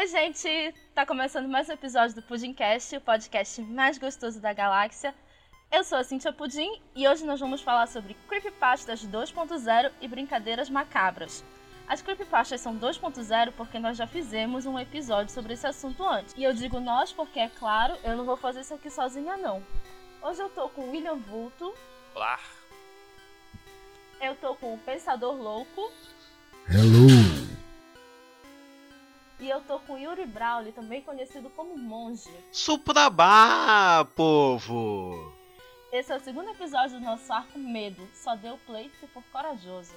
Oi, gente! Tá começando mais um episódio do Pudimcast, o podcast mais gostoso da galáxia. Eu sou a Cintia Pudim e hoje nós vamos falar sobre creepypastas 2.0 e brincadeiras macabras. As creepypastas são 2.0 porque nós já fizemos um episódio sobre esse assunto antes. E eu digo nós porque, é claro, eu não vou fazer isso aqui sozinha não. Hoje eu tô com o William Vulto. Olá. Eu tô com o Pensador Louco. Hello. E eu tô com Yuri Brawley, também conhecido como Monge. Suprabá, povo! Esse é o segundo episódio do nosso arco Medo. Só deu play se for corajoso.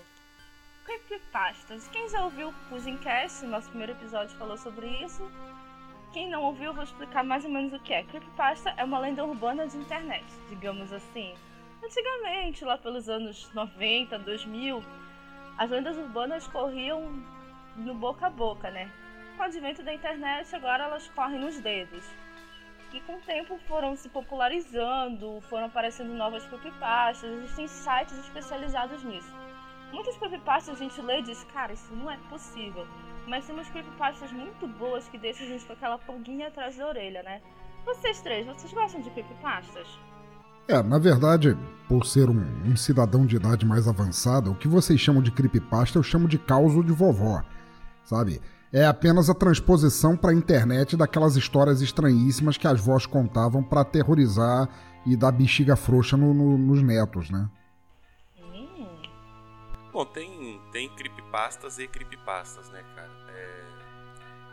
Creepypastas. Quem já ouviu o Puzincast, nosso primeiro episódio falou sobre isso. Quem não ouviu, eu vou explicar mais ou menos o que é. Creepypasta é uma lenda urbana de internet, digamos assim. Antigamente, lá pelos anos 90, 2000, as lendas urbanas corriam no boca a boca, né? Com o advento da internet, agora elas correm nos dedos. E com o tempo foram se popularizando, foram aparecendo novas creepypastas, existem sites especializados nisso. Muitas creepypastas a gente lê e diz, cara, isso não é possível. Mas tem umas creepypastas muito boas que deixam a gente com aquela pulguinha atrás da orelha, né? Vocês três, vocês gostam de creepypastas? É, na verdade, por ser um, um, cidadão de idade mais avançada, o que vocês chamam de creepypasta eu chamo de causo de vovó, sabe? É apenas a transposição para a internet daquelas histórias estranhíssimas que as vós contavam para aterrorizar e dar bexiga frouxa no, no, nos netos, né? Bom, tem, tem creepypastas e creepypastas, né, cara? É...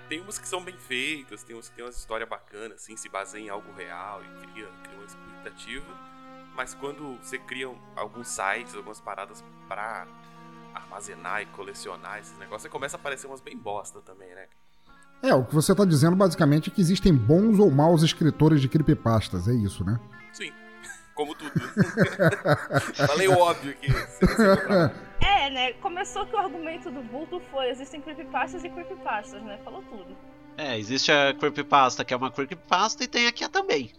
Tem umas que são bem feitas, tem umas que tem uma história bacana, assim, se baseia em algo real e cria, cria uma expectativa. Mas quando você cria alguns sites, algumas paradas pra armazenar e colecionar esses negócios, você começa a aparecer umas bem bosta também, né? É, o que você tá dizendo basicamente é que existem bons ou maus escritores de creepypastas, é isso, né? Sim, como tudo. Falei o óbvio aqui. É, né? Começou que o argumento do Vulto foi: existem creepypastas e creepypastas, né? Falou tudo. É, existe a creepypasta que é uma creepypasta e tem aqui a também.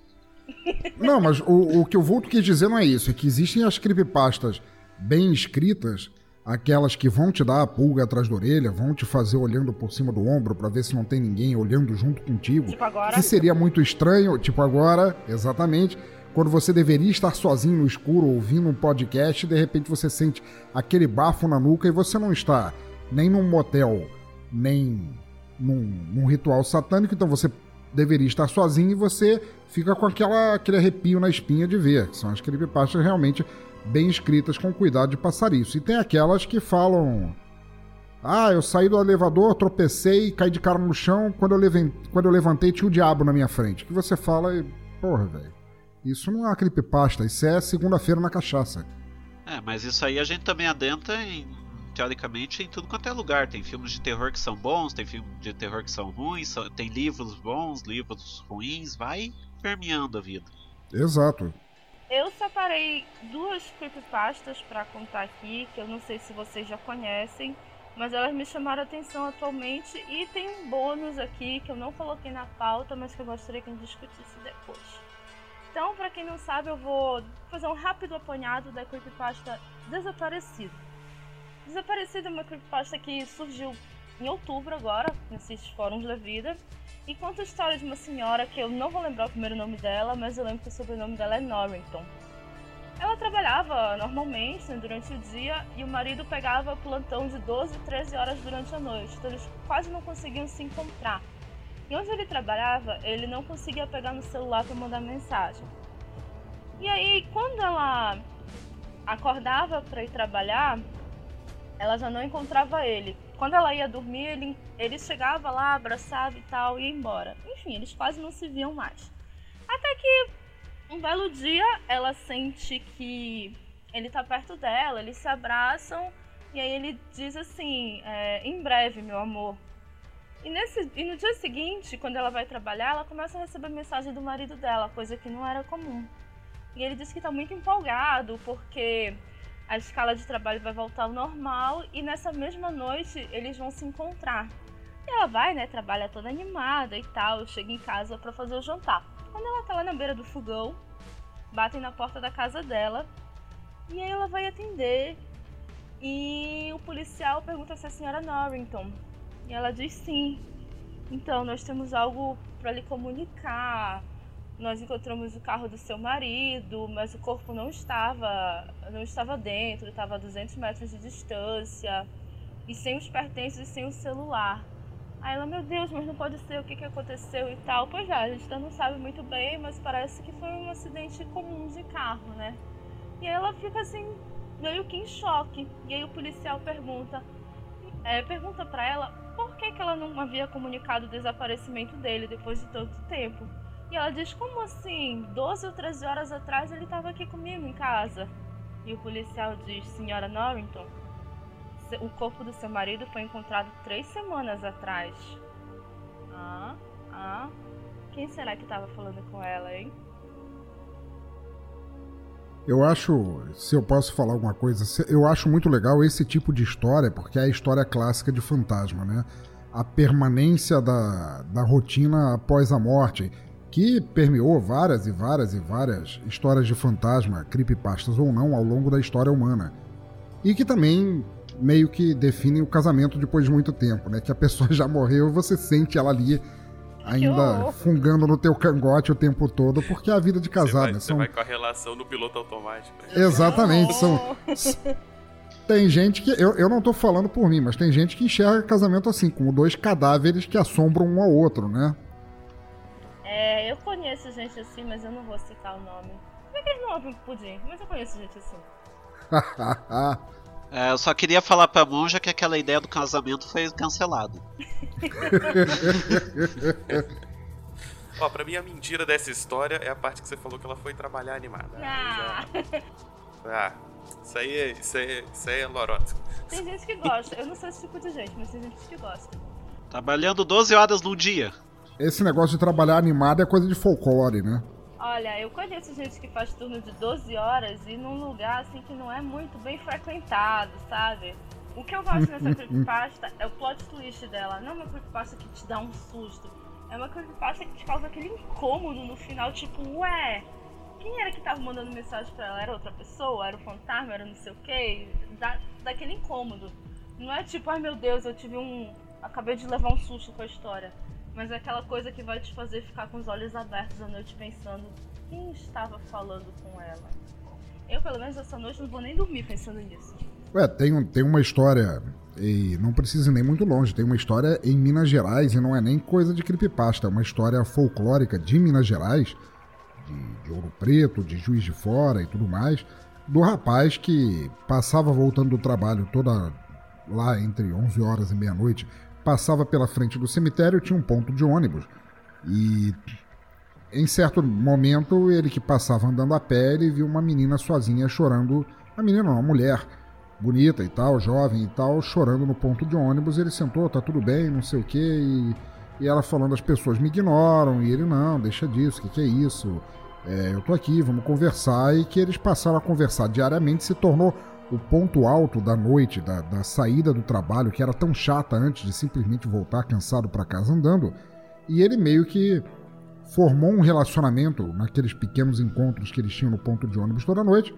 Não, mas o, o que o Vulto quis dizer não é isso, é que existem as creepypastas bem escritas aquelas que vão te dar a pulga atrás da orelha, vão te fazer olhando por cima do ombro para ver se não tem ninguém olhando junto contigo. Tipo agora. Que seria muito estranho, tipo agora, exatamente, quando você deveria estar sozinho no escuro ouvindo um podcast e de repente você sente aquele bafo na nuca e você não está nem num motel, nem num, num ritual satânico, então você deveria estar sozinho e você fica com aquela, aquele arrepio na espinha de ver. São as creepypastas realmente bem escritas com cuidado de passar isso. E tem aquelas que falam. Ah, eu saí do elevador, tropecei, caí de cara no chão, quando eu, levantei, quando eu levantei tinha o diabo na minha frente. Que você fala e. Porra, velho. Isso não é uma creepypasta, isso é segunda-feira na cachaça. É, mas isso aí a gente também adentra em, teoricamente em tudo quanto é lugar. Tem filmes de terror que são bons, tem filmes de terror que são ruins, tem livros bons, livros ruins, vai permeando a vida. Exato. Eu separei duas creepypastas para contar aqui, que eu não sei se vocês já conhecem, mas elas me chamaram a atenção atualmente e tem um bônus aqui que eu não coloquei na pauta, mas que eu gostaria que a gente discutisse depois. Então, para quem não sabe, eu vou fazer um rápido apanhado da creepypasta Desaparecido. Desaparecido é uma creepypasta que surgiu em outubro agora, nesses fóruns da vida, e conta a história de uma senhora que eu não vou lembrar o primeiro nome dela, mas eu lembro que o sobrenome dela é Norrington. Ela trabalhava normalmente né, durante o dia e o marido pegava plantão de 12, 13 horas durante a noite, então eles quase não conseguiam se encontrar. E onde ele trabalhava, ele não conseguia pegar no celular para mandar mensagem. E aí, quando ela acordava para ir trabalhar, ela já não encontrava ele quando ela ia dormir, ele, ele chegava lá, abraçava e tal, e ia embora. Enfim, eles quase não se viam mais. Até que um belo dia ela sente que ele tá perto dela, eles se abraçam e aí ele diz assim: é, em breve, meu amor. E, nesse, e no dia seguinte, quando ela vai trabalhar, ela começa a receber mensagem do marido dela, coisa que não era comum. E ele diz que tá muito empolgado porque a escala de trabalho vai voltar ao normal e nessa mesma noite eles vão se encontrar. E ela vai, né, trabalha toda animada e tal, chega em casa para fazer o jantar. Quando ela tá lá na beira do fogão, batem na porta da casa dela e aí ela vai atender e o policial pergunta se é a senhora Norrington. E ela diz sim. Então, nós temos algo para lhe comunicar. Nós encontramos o carro do seu marido, mas o corpo não estava, não estava dentro, estava a 200 metros de distância e sem os pertences e sem o celular. Aí ela, meu Deus, mas não pode ser, o que, que aconteceu e tal. Pois é, a gente ainda não sabe muito bem, mas parece que foi um acidente comum de carro, né? E aí ela fica assim, meio que em choque. E aí o policial pergunta, é, pergunta para ela por que, que ela não havia comunicado o desaparecimento dele depois de tanto tempo. E ela diz, como assim? 12 ou 13 horas atrás ele estava aqui comigo em casa. E o policial diz, senhora Norrington, o corpo do seu marido foi encontrado três semanas atrás. Ah, ah. Quem será que estava falando com ela, hein? Eu acho, se eu posso falar alguma coisa, eu acho muito legal esse tipo de história, porque é a história clássica de fantasma, né? A permanência da, da rotina após a morte, que permeou várias e várias e várias histórias de fantasma, creepypastas ou não, ao longo da história humana. E que também meio que definem o casamento depois de muito tempo, né? Que a pessoa já morreu e você sente ela ali ainda fungando no teu cangote o tempo todo, porque é a vida de casado. Você vai, né? São... vai com a relação no piloto automático. Exatamente, são... Tem gente que. Eu, eu não tô falando por mim, mas tem gente que enxerga casamento assim, como dois cadáveres que assombram um ao outro, né? É, eu conheço gente assim, mas eu não vou citar o nome. Como é que eles não ouvem pudim? Mas eu conheço gente assim. É, eu só queria falar pra monja que aquela ideia do casamento foi cancelada. Ó, pra mim a mentira dessa história é a parte que você falou que ela foi trabalhar animada. Ah, ah isso aí é, isso aí, isso aí é lorota. Tem gente que gosta. Eu não sou esse tipo de gente, mas tem gente que gosta. Trabalhando 12 horas no dia. Esse negócio de trabalhar animado é coisa de folclore, né? Olha, eu conheço gente que faz turno de 12 horas e num lugar assim que não é muito bem frequentado, sabe? O que eu gosto nessa creepypasta é o plot twist dela. Não é uma creepypasta que te dá um susto. É uma creepypasta que te causa aquele incômodo no final, tipo, ué, quem era que tava mandando mensagem pra ela? Era outra pessoa? Era o fantasma? Era não sei o quê? Dá, daquele incômodo. Não é tipo, ai meu Deus, eu tive um. Acabei de levar um susto com a história. Mas é aquela coisa que vai te fazer ficar com os olhos abertos à noite pensando quem estava falando com ela. Eu, pelo menos, essa noite não vou nem dormir pensando nisso. Ué, tem, tem uma história, e não precisa nem muito longe, tem uma história em Minas Gerais, e não é nem coisa de creepypasta, é uma história folclórica de Minas Gerais, de, de Ouro Preto, de Juiz de Fora e tudo mais, do rapaz que passava voltando do trabalho toda lá entre 11 horas e meia-noite passava pela frente do cemitério, tinha um ponto de ônibus. E em certo momento, ele que passava andando a pé, ele viu uma menina sozinha chorando. A menina não, uma mulher bonita e tal, jovem e tal, chorando no ponto de ônibus. Ele sentou, tá tudo bem, não sei o que, e, e, ela falando, as pessoas me ignoram, e ele, não, deixa disso, o que, que é isso? É, eu tô aqui, vamos conversar, e que eles passaram a conversar diariamente, se tornou o ponto alto da noite, da, da saída do trabalho, que era tão chata antes de simplesmente voltar cansado para casa andando, e ele meio que formou um relacionamento naqueles pequenos encontros que eles tinham no ponto de ônibus toda noite,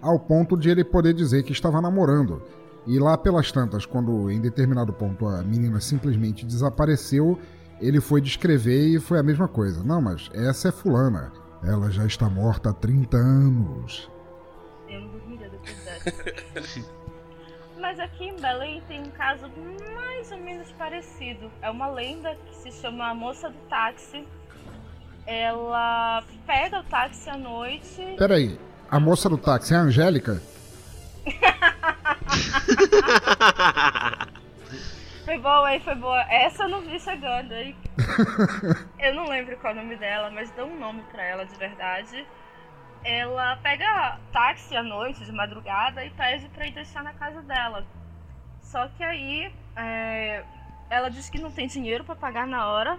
ao ponto de ele poder dizer que estava namorando. E lá pelas tantas, quando em determinado ponto a menina simplesmente desapareceu, ele foi descrever e foi a mesma coisa. Não, mas essa é fulana. Ela já está morta há 30 anos. Mas aqui em Belém tem um caso mais ou menos parecido. É uma lenda que se chama a Moça do Táxi. Ela pega o táxi à noite. Peraí, a moça do táxi é a Angélica? foi boa, hein? Foi boa. Essa eu não vi chegando, hein? eu não lembro qual é o nome dela, mas dá um nome pra ela de verdade ela pega táxi à noite, de madrugada, e pede para ir deixar na casa dela. Só que aí é, ela diz que não tem dinheiro para pagar na hora,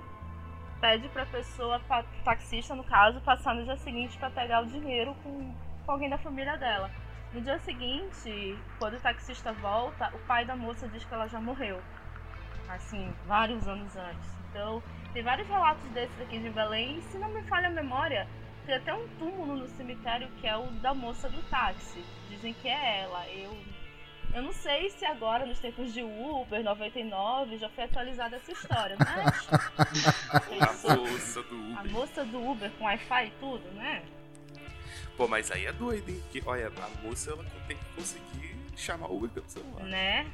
pede para a pessoa, pra, taxista no caso, passar no dia seguinte para pegar o dinheiro com, com alguém da família dela. No dia seguinte, quando o taxista volta, o pai da moça diz que ela já morreu. Assim, vários anos antes. Então, tem vários relatos desses aqui de Belém, e se não me falha a memória, tem até um túmulo no cemitério que é o da moça do táxi. Dizem que é ela. Eu Eu não sei se agora, nos tempos de Uber 99, já foi atualizada essa história, mas. a moça do Uber. A moça do Uber com Wi-Fi e tudo, né? Pô, mas aí é doido, hein? Que, olha, a moça ela tem que conseguir chamar o Uber pelo celular. Né?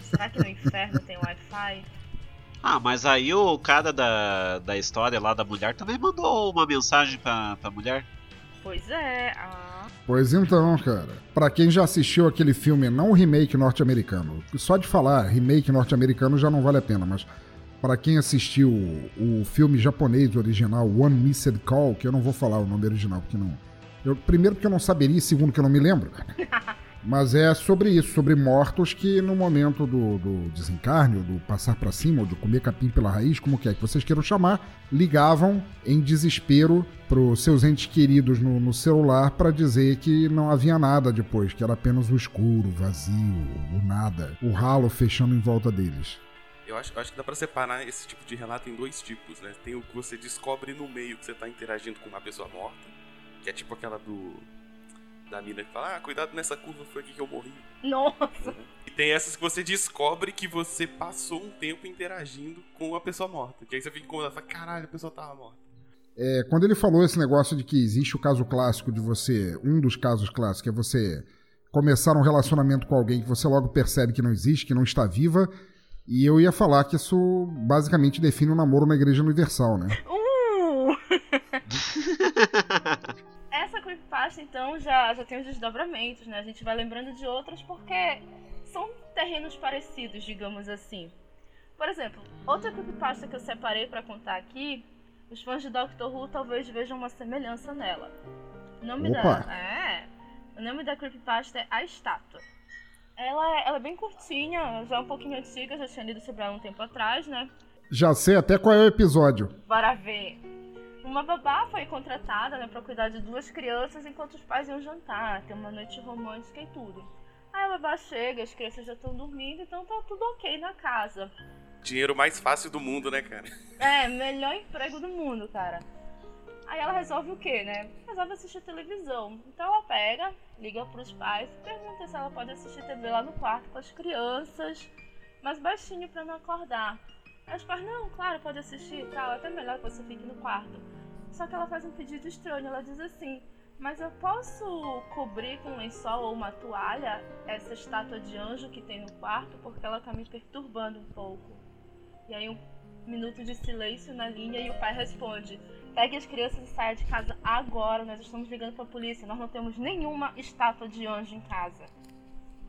Será que no inferno tem Wi-Fi? Ah, mas aí o cara da, da história lá da mulher também mandou uma mensagem pra, pra mulher. Pois é, ah. Pois então, cara. Para quem já assistiu aquele filme, não o remake norte-americano, só de falar remake norte-americano já não vale a pena, mas para quem assistiu o filme japonês original One Missed Call, que eu não vou falar o nome original porque não. Eu, primeiro porque eu não saberia, segundo que eu não me lembro. Mas é sobre isso, sobre mortos que no momento do, do desencarne, do passar para cima, ou de comer capim pela raiz, como que é que vocês queiram chamar, ligavam em desespero para os seus entes queridos no, no celular para dizer que não havia nada depois, que era apenas o escuro, o vazio, o nada, o ralo fechando em volta deles. Eu acho, acho que dá pra separar esse tipo de relato em dois tipos, né? Tem o que você descobre no meio que você tá interagindo com uma pessoa morta, que é tipo aquela do da mina que fala, ah, cuidado nessa curva, foi aqui que eu morri. Nossa! Uhum. E tem essas que você descobre que você passou um tempo interagindo com a pessoa morta. Que aí você fica incomodado, fala, caralho, a pessoa tava morta. É, quando ele falou esse negócio de que existe o caso clássico de você, um dos casos clássicos é você começar um relacionamento com alguém que você logo percebe que não existe, que não está viva, e eu ia falar que isso basicamente define o um namoro na Igreja Universal, né? Uh! creepypasta, então, já, já tem os desdobramentos, né? A gente vai lembrando de outras porque são terrenos parecidos, digamos assim. Por exemplo, outra creepypasta que eu separei para contar aqui, os fãs de Doctor Who talvez vejam uma semelhança nela. O nome Opa. da. É. O nome da creepypasta é A Estátua. Ela é, ela é bem curtinha, já é um pouquinho antiga, já tinha lido sobre ela um tempo atrás, né? Já sei até qual é o episódio. Bora ver. Uma babá foi contratada né, para cuidar de duas crianças enquanto os pais iam jantar, ter uma noite romântica e tudo. Aí a babá chega, as crianças já estão dormindo, então tá tudo ok na casa. Dinheiro mais fácil do mundo, né, cara? É, melhor emprego do mundo, cara. Aí ela resolve o quê, né? Resolve assistir televisão. Então ela pega, liga pros pais, pergunta se ela pode assistir TV lá no quarto com as crianças, mas baixinho para não acordar. Aí os pais, não, claro, pode assistir e tal, é até melhor que você fique no quarto. Só que ela faz um pedido estranho. Ela diz assim: Mas eu posso cobrir com um lençol ou uma toalha essa estátua de anjo que tem no quarto porque ela tá me perturbando um pouco. E aí um minuto de silêncio na linha e o pai responde: Pegue as crianças e saia de casa agora. Nós estamos ligando para a polícia. Nós não temos nenhuma estátua de anjo em casa.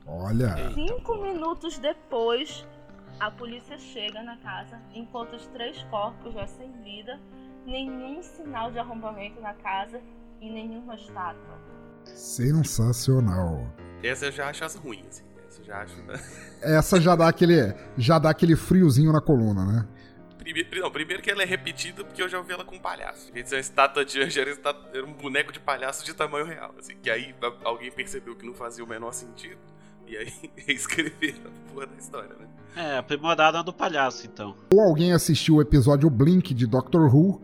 Olha. Cinco minutos depois, a polícia chega na casa, encontra os três corpos já sem vida nenhum sinal de arrombamento na casa e nenhuma estátua. Sensacional. Essa eu já acho as ruins, assim. Essa eu já acho. Né? Essa já dá aquele, já dá aquele friozinho na coluna, né? Primeiro, não, primeiro que ela é repetida porque eu já ouvi ela com um palhaço. Em uma estátua de anjo, era, era um boneco de palhaço de tamanho real. Assim, que aí alguém percebeu que não fazia o menor sentido. E aí escreveram a porra da história, né? É, aprimorada do palhaço, então. Ou alguém assistiu o episódio Blink de Doctor Who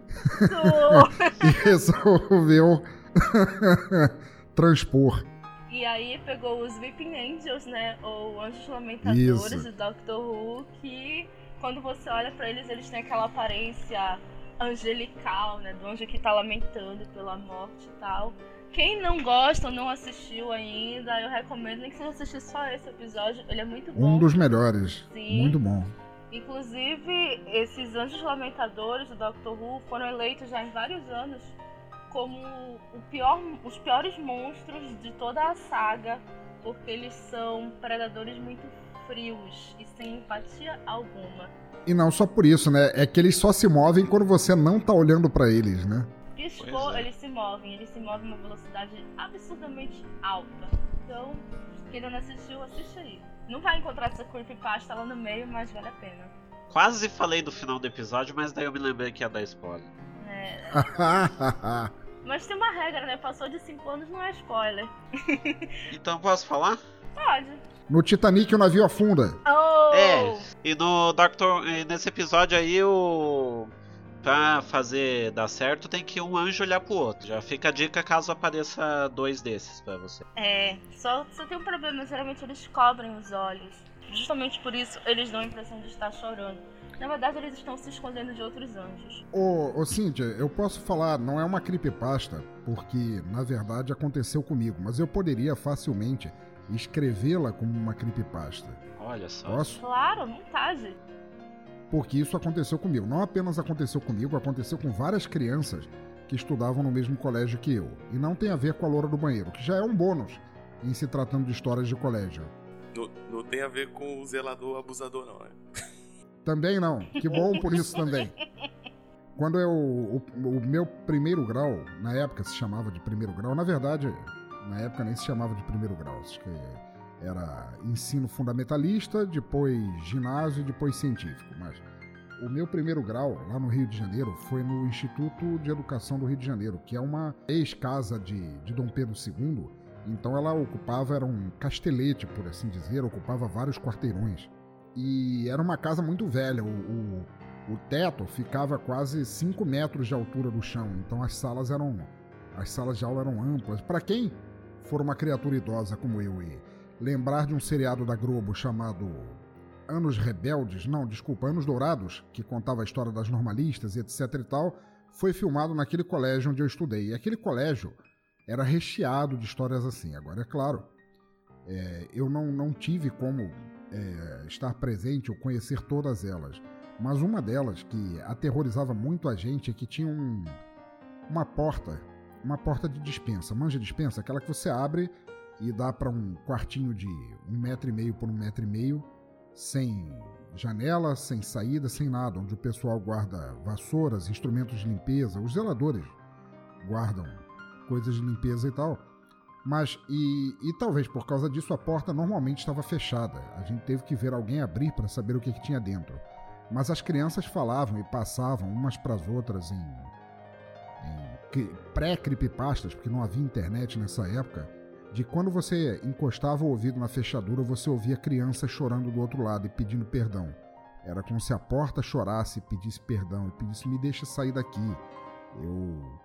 e resolveu transpor. E aí pegou os Weeping Angels, né? Ou Anjos Lamentadores Isso. do Doctor Who, que quando você olha para eles, eles têm aquela aparência angelical, né? Do anjo que tá lamentando pela morte e tal. Quem não gosta ou não assistiu ainda, eu recomendo nem que você assistir só esse episódio. Ele é muito bom. Um dos melhores. Sim. Muito bom. Inclusive, esses Anjos Lamentadores do Doctor Who foram eleitos já em vários anos como pior, os piores monstros de toda a saga, porque eles são predadores muito frios e sem empatia alguma. E não só por isso, né? É que eles só se movem quando você não tá olhando para eles, né? Piscou, é. eles se movem. Eles se movem a uma velocidade absurdamente alta. Então, quem não assistiu, assiste aí. Não vai encontrar essa creepypasta lá no meio, mas vale a pena. Quase falei do final do episódio, mas daí eu me lembrei que ia dar spoiler. É. mas tem uma regra, né? Passou de 5 anos não é spoiler. então posso falar? Pode. No Titanic o navio afunda. Oh! É, e no Doctor. Nesse episódio aí o Pra fazer dar certo, tem que um anjo olhar pro outro. Já fica a dica caso apareça dois desses pra você. É, só, só tem um problema, geralmente eles cobrem os olhos. Justamente por isso eles dão a impressão de estar chorando. Na verdade, eles estão se escondendo de outros anjos. Ô, ô Cíntia, eu posso falar, não é uma creepypasta, porque na verdade aconteceu comigo, mas eu poderia facilmente escrevê-la como uma creepypasta. Olha só. Posso? Claro, vontade. Porque isso aconteceu comigo. Não apenas aconteceu comigo, aconteceu com várias crianças que estudavam no mesmo colégio que eu. E não tem a ver com a loura do banheiro, que já é um bônus em se tratando de histórias de colégio. Não, não tem a ver com o zelador abusador, não, né? Também não. Que bom por isso também. Quando eu. O, o, meu primeiro grau, na época se chamava de primeiro grau, na verdade, na época nem se chamava de primeiro grau, acho que era ensino fundamentalista, depois ginásio e depois científico. Mas o meu primeiro grau lá no Rio de Janeiro foi no Instituto de Educação do Rio de Janeiro, que é uma ex-casa de, de Dom Pedro II. Então ela ocupava, era um castelete, por assim dizer, ocupava vários quarteirões. E era uma casa muito velha. O, o, o teto ficava quase 5 metros de altura do chão. Então as salas eram. As salas de aula eram amplas. Para quem for uma criatura idosa como eu e lembrar de um seriado da Globo chamado Anos Rebeldes, não, desculpa, Anos Dourados, que contava a história das normalistas e etc e tal, foi filmado naquele colégio onde eu estudei. E aquele colégio era recheado de histórias assim. Agora, é claro, é, eu não, não tive como é, estar presente ou conhecer todas elas, mas uma delas que aterrorizava muito a gente é que tinha um, uma porta, uma porta de dispensa, manja dispensa, aquela que você abre e dá para um quartinho de um metro e meio por um metro e meio, sem janela, sem saída, sem nada, onde o pessoal guarda vassouras, instrumentos de limpeza, os zeladores guardam coisas de limpeza e tal. Mas, e, e talvez por causa disso, a porta normalmente estava fechada. A gente teve que ver alguém abrir para saber o que, que tinha dentro. Mas as crianças falavam e passavam umas para as outras em, em pré-creepypastas, porque não havia internet nessa época de quando você encostava o ouvido na fechadura, você ouvia criança chorando do outro lado e pedindo perdão. Era como se a porta chorasse e pedisse perdão e pedisse: me deixa sair daqui. Eu.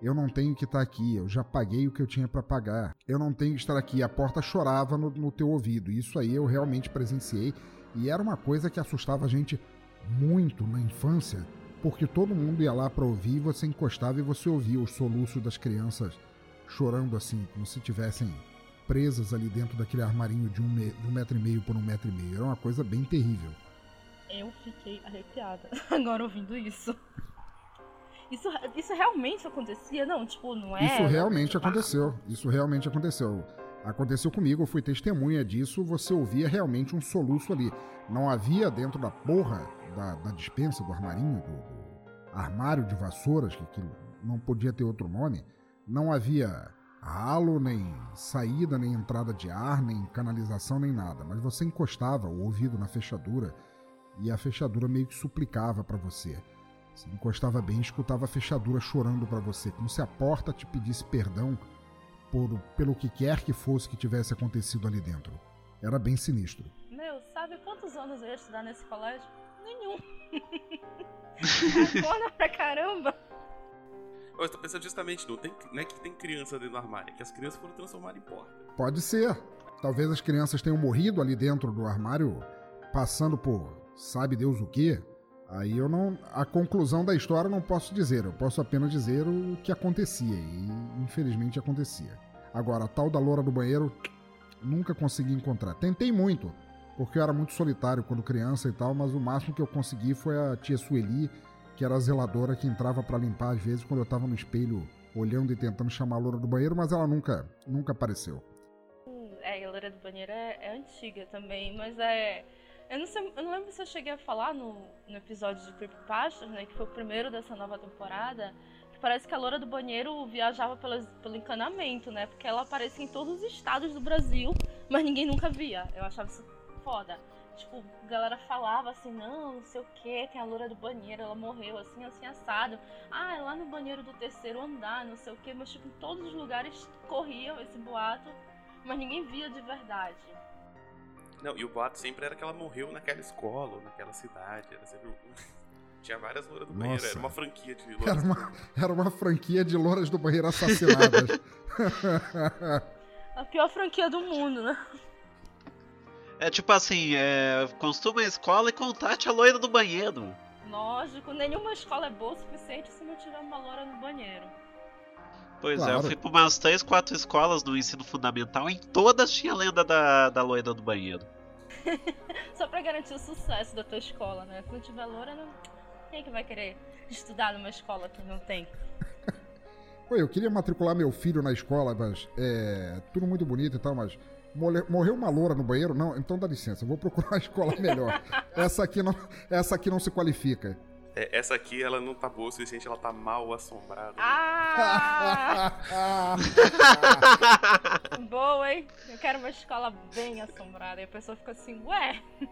Eu não tenho que estar aqui, eu já paguei o que eu tinha para pagar. Eu não tenho que estar aqui. A porta chorava no, no teu ouvido. Isso aí eu realmente presenciei e era uma coisa que assustava a gente muito na infância, porque todo mundo ia lá para ouvir, você encostava e você ouvia os soluços das crianças chorando assim, como se tivessem presas ali dentro daquele armarinho de um, me... de um metro e meio por um metro e meio. Era uma coisa bem terrível. Eu fiquei arrepiada agora ouvindo isso. Isso, isso realmente acontecia? Não, tipo, não é. Isso realmente aconteceu. Isso realmente aconteceu. Aconteceu comigo, eu fui testemunha disso. Você ouvia realmente um soluço ali. Não havia dentro da porra da, da dispensa, do armarinho, do, do armário de vassouras, que, que não podia ter outro nome não havia ralo, nem saída, nem entrada de ar, nem canalização, nem nada. Mas você encostava o ouvido na fechadura e a fechadura meio que suplicava para você. Você encostava bem e escutava a fechadura chorando para você, como se a porta te pedisse perdão por, pelo que quer que fosse que tivesse acontecido ali dentro. Era bem sinistro. Meu, sabe quantos anos eu ia estudar nesse colégio? Nenhum. Cafona pra caramba. Eu estou pensando justamente, não, tem, não é que tem criança dentro do armário, é que as crianças foram transformadas em porta. Pode ser. Talvez as crianças tenham morrido ali dentro do armário, passando por sabe Deus o quê. Aí eu não. A conclusão da história eu não posso dizer, eu posso apenas dizer o que acontecia, e infelizmente acontecia. Agora, a tal da loura do banheiro, nunca consegui encontrar. Tentei muito, porque eu era muito solitário quando criança e tal, mas o máximo que eu consegui foi a tia Sueli que era a zeladora que entrava para limpar às vezes quando eu tava no espelho olhando e tentando chamar a loura do banheiro, mas ela nunca, nunca apareceu. É, a loura do banheiro é, é antiga também, mas é. Eu não, sei, eu não lembro se eu cheguei a falar no, no episódio de Creepypastas, né, que foi o primeiro dessa nova temporada, que parece que a loura do banheiro viajava pelo encanamento, né, porque ela aparecia em todos os estados do Brasil, mas ninguém nunca via. Eu achava isso foda tipo, a galera falava assim, não, não sei o que, tem a loura do banheiro, ela morreu assim, assim, assado. Ah, é lá no banheiro do terceiro andar, não sei o que, mas tipo, em todos os lugares corria esse boato, mas ninguém via de verdade. Não, e o boato sempre era que ela morreu naquela escola, ou naquela cidade, era sempre... tinha várias louras do Nossa. banheiro. Era uma franquia de louras. Era uma, era uma franquia de louras do banheiro assassinadas. a pior franquia do mundo, né? É tipo assim, é, construa uma escola e contate a loira do banheiro. Lógico, nenhuma escola é boa o suficiente se não tiver uma loira no banheiro. Pois claro. é, eu fui pra umas 3, 4 escolas no ensino fundamental, em todas tinha a lenda da, da loira do banheiro. Só pra garantir o sucesso da tua escola, né? Se não tiver loira, não... quem é que vai querer estudar numa escola que não tem? Oi, eu queria matricular meu filho na escola, mas é tudo muito bonito e tal, mas Morreu uma loura no banheiro? Não, então dá licença, vou procurar uma escola melhor. essa, aqui não, essa aqui não se qualifica. É, essa aqui, ela não tá boa o suficiente, ela tá mal assombrada. Ah! boa, hein? Eu quero uma escola bem assombrada. E a pessoa fica assim, ué?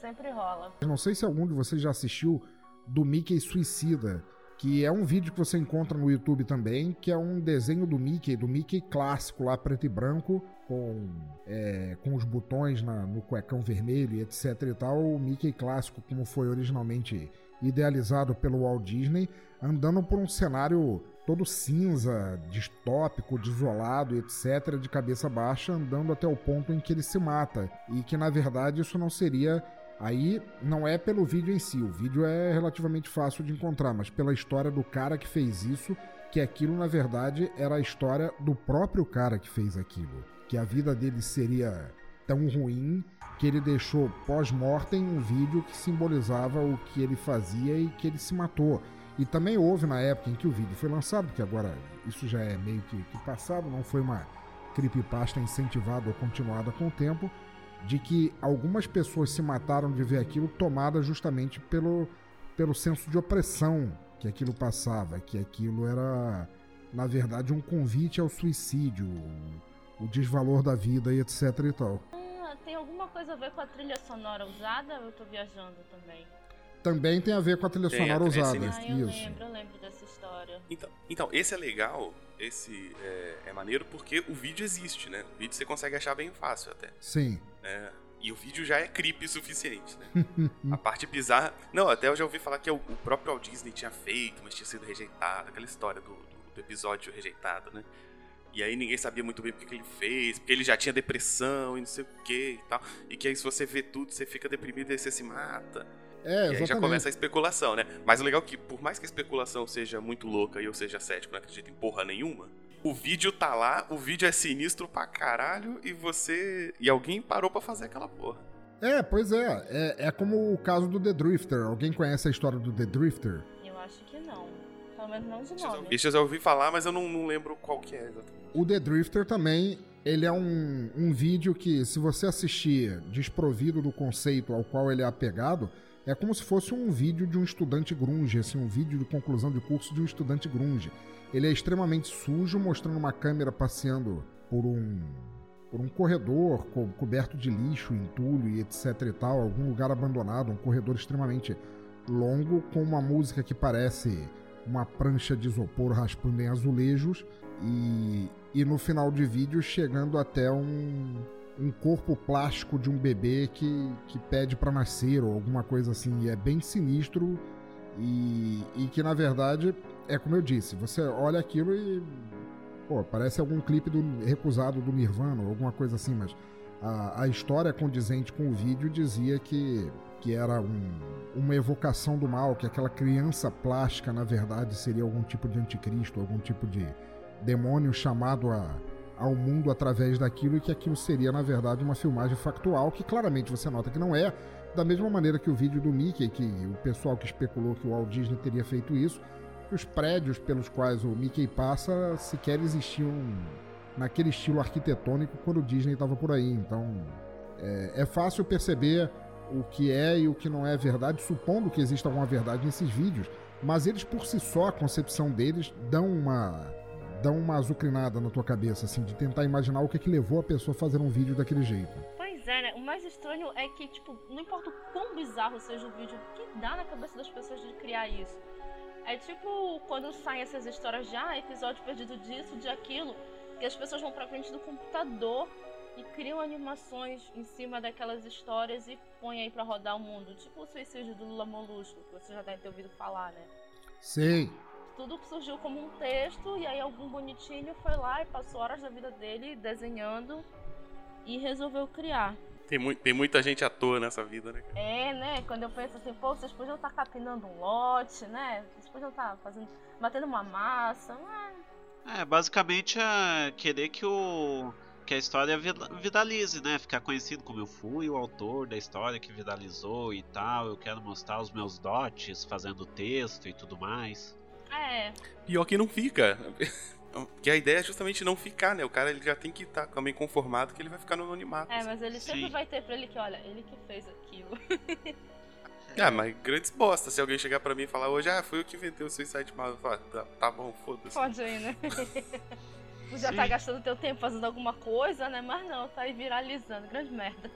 Sempre rola. Eu não sei se algum de vocês já assistiu do Mickey Suicida que é um vídeo que você encontra no YouTube também, que é um desenho do Mickey, do Mickey clássico lá, preto e branco, com, é, com os botões na, no cuecão vermelho etc e tal, o Mickey clássico como foi originalmente idealizado pelo Walt Disney, andando por um cenário todo cinza, distópico, desolado, etc, de cabeça baixa, andando até o ponto em que ele se mata, e que na verdade isso não seria Aí não é pelo vídeo em si, o vídeo é relativamente fácil de encontrar, mas pela história do cara que fez isso, que aquilo na verdade era a história do próprio cara que fez aquilo. Que a vida dele seria tão ruim que ele deixou pós-mortem um vídeo que simbolizava o que ele fazia e que ele se matou. E também houve na época em que o vídeo foi lançado, porque agora isso já é meio que, que passado, não foi uma creepypasta incentivada ou continuada com o tempo de que algumas pessoas se mataram de ver aquilo tomada justamente pelo, pelo senso de opressão que aquilo passava, que aquilo era, na verdade, um convite ao suicídio, o desvalor da vida e etc e tal. Tem alguma coisa a ver com a trilha sonora usada eu tô viajando também? Também tem a ver com a trilha tem, sonora é usada. Ah, eu Isso. lembro, eu lembro dessa história. Então, então esse é legal, esse é, é, maneiro porque o vídeo existe, né? O vídeo você consegue achar bem fácil até. Sim. É, e o vídeo já é creepy o suficiente, né? a parte bizarra. Não, até eu já ouvi falar que o, próprio Walt Disney tinha feito, mas tinha sido rejeitado. Aquela história do, do, do episódio rejeitado, né? E aí ninguém sabia muito bem porque que ele fez, porque ele já tinha depressão e não sei o que e tal. E que aí se você vê tudo, você fica deprimido e você se mata. É, e aí já começa a especulação, né? Mas o legal é que, por mais que a especulação seja muito louca e eu seja cético, não acredito em porra nenhuma, o vídeo tá lá, o vídeo é sinistro pra caralho e você. E alguém parou pra fazer aquela porra. É, pois é. é. É como o caso do The Drifter. Alguém conhece a história do The Drifter? Eu acho que não. Pelo menos não de nome. Isso eu já ouvi falar, mas eu não, não lembro qual que é exatamente. O The Drifter também, ele é um, um vídeo que, se você assistir desprovido do conceito ao qual ele é apegado, é como se fosse um vídeo de um estudante grunge, assim, um vídeo de conclusão de curso de um estudante grunge. Ele é extremamente sujo, mostrando uma câmera passeando por um por um corredor co coberto de lixo, entulho e etc e tal, algum lugar abandonado, um corredor extremamente longo com uma música que parece uma prancha de isopor raspando em azulejos e, e no final de vídeo chegando até um, um corpo plástico de um bebê que, que pede para nascer ou alguma coisa assim. E é bem sinistro e, e que na verdade é como eu disse, você olha aquilo e pô, parece algum clipe do recusado do Nirvana ou alguma coisa assim, mas a, a história condizente com o vídeo dizia que, que era um, uma evocação do mal, que aquela criança plástica na verdade seria algum tipo de anticristo, algum tipo de demônio chamado a, ao mundo através daquilo e que aquilo seria na verdade uma filmagem factual que claramente você nota que não é, da mesma maneira que o vídeo do Mickey, que o pessoal que especulou que o Walt Disney teria feito isso, os prédios pelos quais o Mickey passa sequer existiam naquele estilo arquitetônico quando o Disney estava por aí. Então é, é, fácil perceber o que é e o que não é verdade, supondo que exista alguma verdade nesses vídeos. Mas eles por si só, a concepção deles, dão uma dão uma azucrinada na tua cabeça, assim, de tentar imaginar o que, que levou a pessoa a fazer um vídeo daquele jeito. Pois é, né? O mais estranho é que, tipo, não importa o quão bizarro seja o vídeo, o que dá na cabeça das pessoas de criar isso? É tipo quando saem essas histórias de ah, episódio perdido disso, de aquilo, que as pessoas vão pra frente do computador e criam animações em cima daquelas histórias e põem aí para rodar o mundo. Tipo o suicídio do Lula Molusco, que você já deve ter ouvido falar, né? Sei. Tudo que surgiu como um texto e aí algum bonitinho foi lá e passou horas da vida dele desenhando e resolveu criar. Tem, mu tem muita gente à toa nessa vida, né? É, né? Quando eu penso assim, pô, vocês podiam estar tá capinando um lote, né? Vocês podiam estar tá fazendo, batendo uma massa. É, basicamente é querer que o que a história vidalize, né? Ficar conhecido como eu fui o autor da história que vidalizou e tal. Eu quero mostrar os meus dotes fazendo texto e tudo mais. É. Pior que não fica. Que a ideia é justamente não ficar, né? O cara ele já tem que estar tá também conformado que ele vai ficar no anonimato. É, mas ele sempre Sim. vai ter pra ele que, olha, ele que fez aquilo. Ah, mas grandes bosta. Se alguém chegar pra mim e falar hoje, ah, fui eu que inventei o Suicide Mouse, eu tá, tá bom, foda-se. Pode ir, né? Já tá gastando teu tempo fazendo alguma coisa, né? Mas não, tá aí viralizando. Grande merda.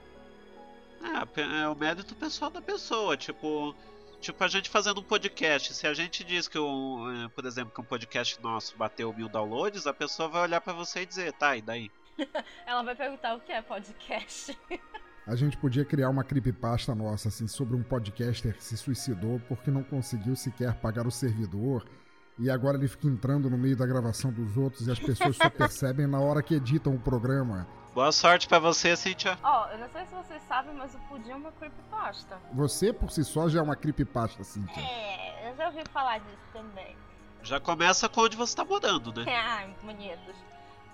É, é o mérito pessoal da pessoa. Tipo, Tipo, a gente fazendo um podcast, se a gente diz que, um, é, por exemplo, que um podcast nosso bateu mil downloads, a pessoa vai olhar para você e dizer, tá, e daí? Ela vai perguntar o que é podcast. A gente podia criar uma creepypasta nossa, assim, sobre um podcaster que se suicidou porque não conseguiu sequer pagar o servidor. E agora ele fica entrando no meio da gravação dos outros e as pessoas só percebem na hora que editam o programa. Boa sorte para você, Cintia. Ó, oh, eu não sei se vocês sabem, mas o pudim é uma creepypasta. Você, por si só, já é uma creepypasta, Cintia. É, eu já ouvi falar disso também. Já começa com onde você tá morando, né? Ai, bonitos.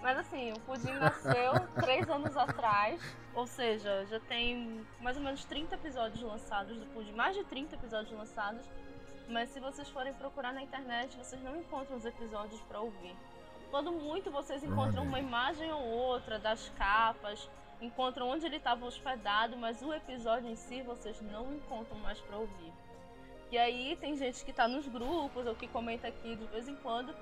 Mas assim, o pudim nasceu três anos atrás, ou seja, já tem mais ou menos 30 episódios lançados do pudim, mais de 30 episódios lançados. Mas se vocês forem procurar na internet, vocês não encontram os episódios para ouvir. Quando muito vocês encontram uma imagem ou outra das capas, encontram onde ele estava hospedado, mas o episódio em si vocês não encontram mais para ouvir. E aí tem gente que está nos grupos ou que comenta aqui de vez em quando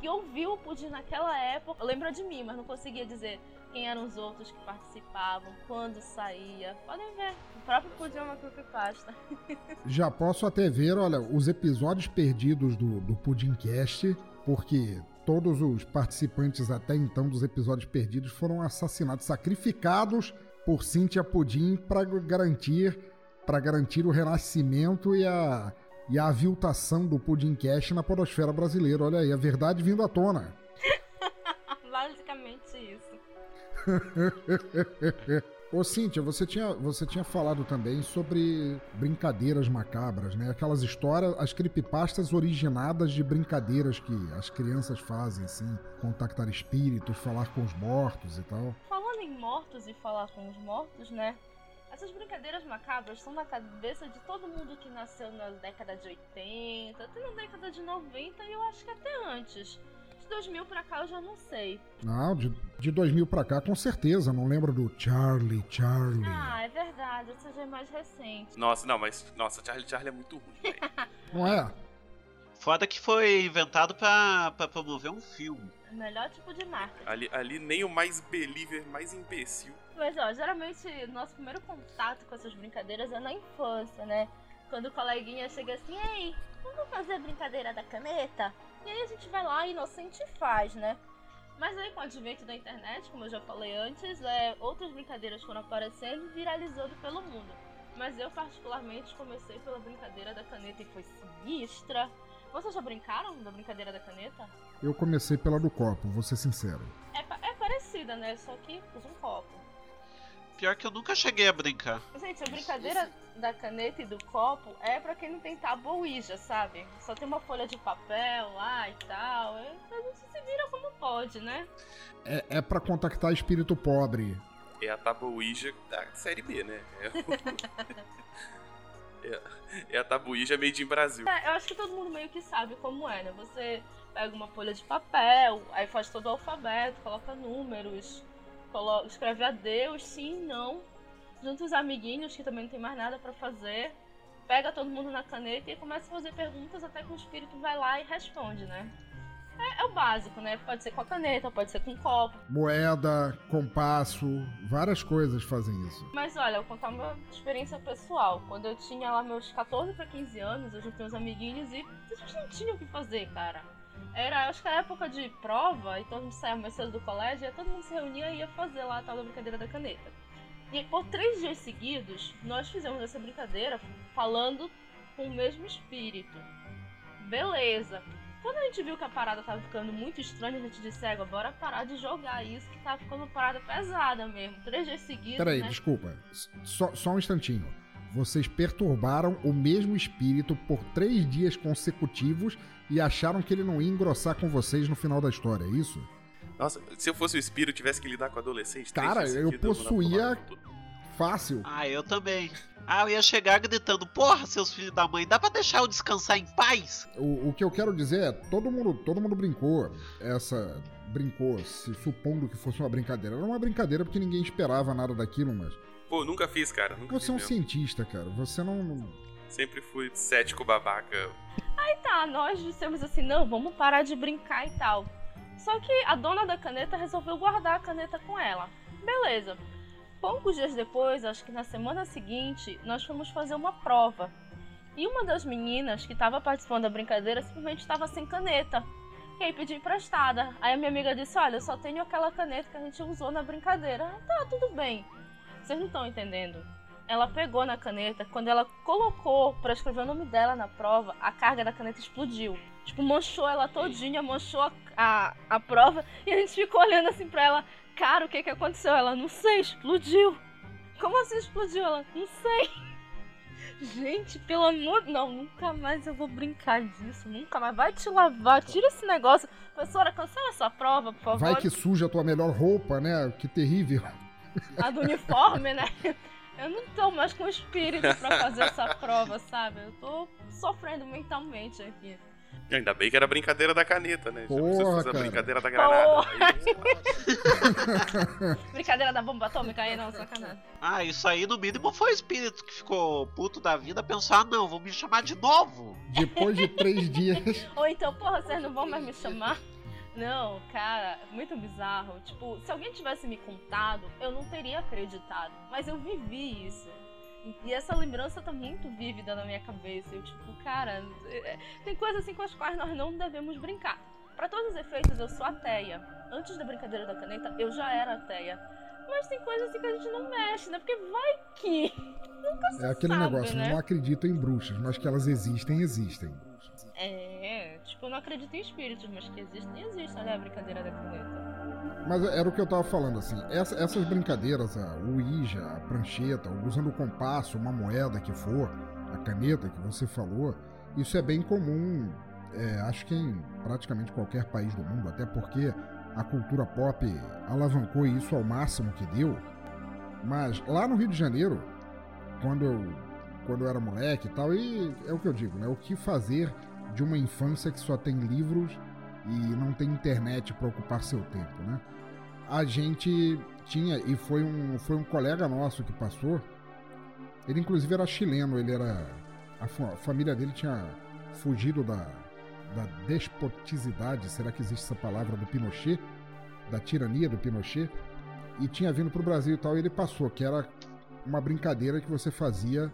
que ouviu o Pudim naquela época, lembra de mim, mas não conseguia dizer quem eram os outros que participavam, quando saía. Podem ver, o próprio Pudim é uma creepypasta. Já posso até ver, olha, os episódios perdidos do, do Pudimcast, porque todos os participantes até então dos episódios perdidos foram assassinados, sacrificados por Cynthia Pudim para garantir para garantir o renascimento e a e a aviltação do Pudim Cash na podosfera brasileira. Olha aí, a verdade vindo à tona. Basicamente. Ô Cíntia, você tinha, você tinha falado também sobre brincadeiras macabras, né? Aquelas histórias, as creepypastas originadas de brincadeiras que as crianças fazem, assim, contactar espíritos, falar com os mortos e tal. Falando em mortos e falar com os mortos, né? Essas brincadeiras macabras são na cabeça de todo mundo que nasceu na década de 80, até na década de 90 e eu acho que até antes. 2000 pra cá eu já não sei. Não, de, de 2000 pra cá com certeza. Não lembro do Charlie, Charlie. Ah, é verdade. Esse já é mais recente. Nossa, não, mas. Nossa, Charlie, Charlie é muito ruim, não é? Foda que foi inventado pra, pra promover um filme. O melhor tipo de marca. Ali, ali nem o mais believer, mais imbecil. Mas ó, geralmente nosso primeiro contato com essas brincadeiras é na infância, né? Quando o coleguinha chega assim, ei, vamos fazer a brincadeira da caneta? E aí a gente vai lá, inocente, faz, né? Mas aí com o advento da internet, como eu já falei antes, é, outras brincadeiras foram aparecendo e viralizando pelo mundo. Mas eu particularmente comecei pela brincadeira da caneta e foi sinistra. Vocês já brincaram da brincadeira da caneta? Eu comecei pela do copo, vou ser sincero. É, é parecida, né? Só que usa um copo. Pior que eu nunca cheguei a brincar. Gente, a brincadeira da caneta e do copo é para quem não tem tábua Ouija, sabe? Só tem uma folha de papel lá e tal. É, a gente se vira como pode, né? É, é para contactar espírito pobre. É a tábua Ouija da série B, né? É, é, é a tábua Ouija made in Brasil. É, eu acho que todo mundo meio que sabe como é, né? Você pega uma folha de papel, aí faz todo o alfabeto, coloca números coloca, escreve adeus, sim, não. Junta os amiguinhos que também não tem mais nada para fazer. Pega todo mundo na caneta e começa a fazer perguntas até que o espírito vai lá e responde, né? É, é, o básico, né? Pode ser com a caneta, pode ser com um copo. Moeda, compasso, várias coisas fazem isso. Mas olha, eu vou contar uma experiência pessoal. Quando eu tinha lá meus 14 para 15 anos, eu juntei uns amiguinhos e a gente não tinha o que fazer, cara. Era, acho que era época de prova, então a gente saía mais cedo do colégio, e todo mundo se reunia e ia fazer lá a tal da brincadeira da caneta. E por três dias seguidos, nós fizemos essa brincadeira falando com o mesmo espírito. Beleza. Quando a gente viu que a parada tava ficando muito estranha, a gente disse, égua, bora parar de jogar isso, que tá ficando uma parada pesada mesmo. Três dias seguidos. Peraí, né? desculpa. Só, só um instantinho. Vocês perturbaram o mesmo espírito por três dias consecutivos e acharam que ele não ia engrossar com vocês no final da história, é isso? Nossa, se eu fosse o espírito tivesse que lidar com adolescente, três Cara, eu possuía fácil. Ah, eu também. Ah, eu ia chegar gritando, porra, seus filhos da mãe, dá pra deixar eu descansar em paz? O, o que eu quero dizer é, todo mundo, todo mundo brincou. Essa brincou, se supondo que fosse uma brincadeira. Era uma brincadeira porque ninguém esperava nada daquilo, mas Pô, nunca fiz, cara. Nunca você é um fiz mesmo. cientista, cara. Você não, Sempre fui cético babaca. tá, nós dissemos assim, não, vamos parar de brincar e tal. Só que a dona da caneta resolveu guardar a caneta com ela. Beleza. Poucos dias depois, acho que na semana seguinte, nós fomos fazer uma prova. E uma das meninas que estava participando da brincadeira simplesmente estava sem caneta. E aí pedi emprestada. Aí a minha amiga disse: Olha, eu só tenho aquela caneta que a gente usou na brincadeira. Ah, Tá, tudo bem. Vocês não estão entendendo. Ela pegou na caneta, quando ela colocou pra escrever o nome dela na prova, a carga da caneta explodiu. Tipo, manchou ela todinha, manchou a, a, a prova, e a gente ficou olhando assim pra ela, cara, o que que aconteceu? Ela, não sei, explodiu. Como assim explodiu? Ela, não sei. Gente, pelo amor... Não, nunca mais eu vou brincar disso, nunca mais. Vai te lavar, tira esse negócio. Professora, cancela essa prova, por favor. Vai que suja a tua melhor roupa, né? Que terrível. A do uniforme, né? Eu não tô mais com espírito pra fazer essa prova, sabe? Eu tô sofrendo mentalmente aqui. Ainda bem que era brincadeira da caneta, né? Já Porra, fosse a cara. brincadeira da granada. Porra. Aí- Brincadeira da bomba atômica aí, não, sacanagem. Ah, isso aí no mínimo foi o espírito que ficou puto da vida pensar, ah, não, vão me chamar de novo. Depois de três dias. Ou então, porra, vocês não vão mais me chamar? Não, cara, muito bizarro. Tipo, se alguém tivesse me contado, eu não teria acreditado. Mas eu vivi isso. E essa lembrança tá muito vívida na minha cabeça. Eu, tipo, cara, é- tem coisas assim com as quais nós não devemos brincar. Pra todos os efeitos, eu sou ateia. Antes da brincadeira da caneta, eu já era ateia. Mas tem coisas assim que a gente não mexe, né? Porque vai que. Nunca se É aquele sabe, negócio, né? não acredito em bruxas, mas que elas existem, existem. É, tipo, eu não acredito em espíritos, mas que existem, existe, olha a brincadeira da caneta. Mas era o que eu tava falando, assim, essa- essas brincadeiras, a Ouija, a prancheta, usando o compasso, uma moeda que for, a caneta que você falou, isso é bem comum, é, acho que em praticamente qualquer país do mundo, até porque a cultura pop alavancou isso ao máximo que deu. Mas lá no Rio de Janeiro, quando eu, quando eu era moleque e tal, e é o que eu digo, né? O que fazer de uma infância que só tem livros e não tem internet para ocupar seu tempo, né? A gente tinha, e foi um, foi um colega nosso que passou, ele inclusive era chileno, ele era. A, a família dele tinha fugido da, da despoticidade, será que existe essa palavra do Pinochet? Da tirania do Pinochet? E tinha vindo pro Brasil e tal, e ele passou, que era uma brincadeira que você fazia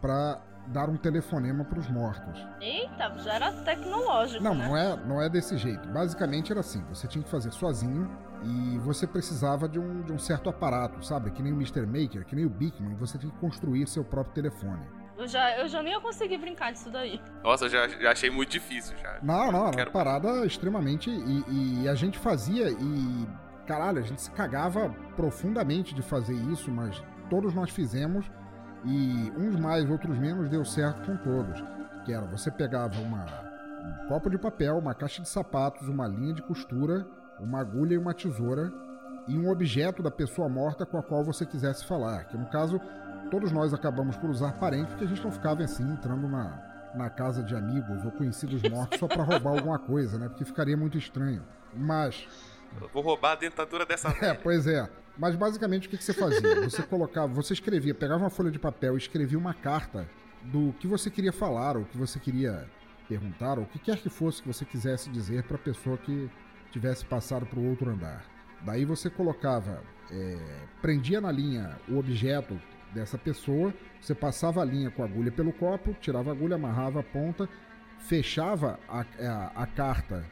para dar um telefonema para os mortos. Eita, já era tecnológico, Não, né? não é, não é desse jeito. Basicamente era assim: você tinha que fazer sozinho e você precisava de um, de um certo aparato, sabe? Que nem o Mr. Maker, que nem o Bigman, você tinha que construir seu próprio telefone. Eu já, eu já nem ia conseguir brincar disso daí. Nossa, eu já, já achei muito difícil já. Não, não, era uma parada extremamente. E, e a gente fazia e. Caralho, a gente se cagava profundamente de fazer isso, mas todos nós fizemos e uns mais, outros menos, deu certo com todos. Que era, você pegava uma, um copo de papel, uma caixa de sapatos, uma linha de costura, uma agulha e uma tesoura e um objeto da pessoa morta com a qual você quisesse falar. Que no caso, todos nós acabamos por usar parente porque a gente não ficava assim entrando na, na casa de amigos ou conhecidos mortos só pra roubar alguma coisa, né? Porque ficaria muito estranho. Mas Vou roubar a dentadura dessa é, velha. pois é. Mas basicamente o que, que você fazia? Você colocava, você escrevia, pegava uma folha de papel e escrevia uma carta do que você queria falar, ou que você queria perguntar, ou o que quer que fosse que você quisesse dizer para a pessoa que tivesse passado para o outro andar. Daí você colocava, é, prendia na linha o objeto dessa pessoa, você passava a linha com a agulha pelo copo, tirava a agulha, amarrava a ponta, fechava a, a, a carta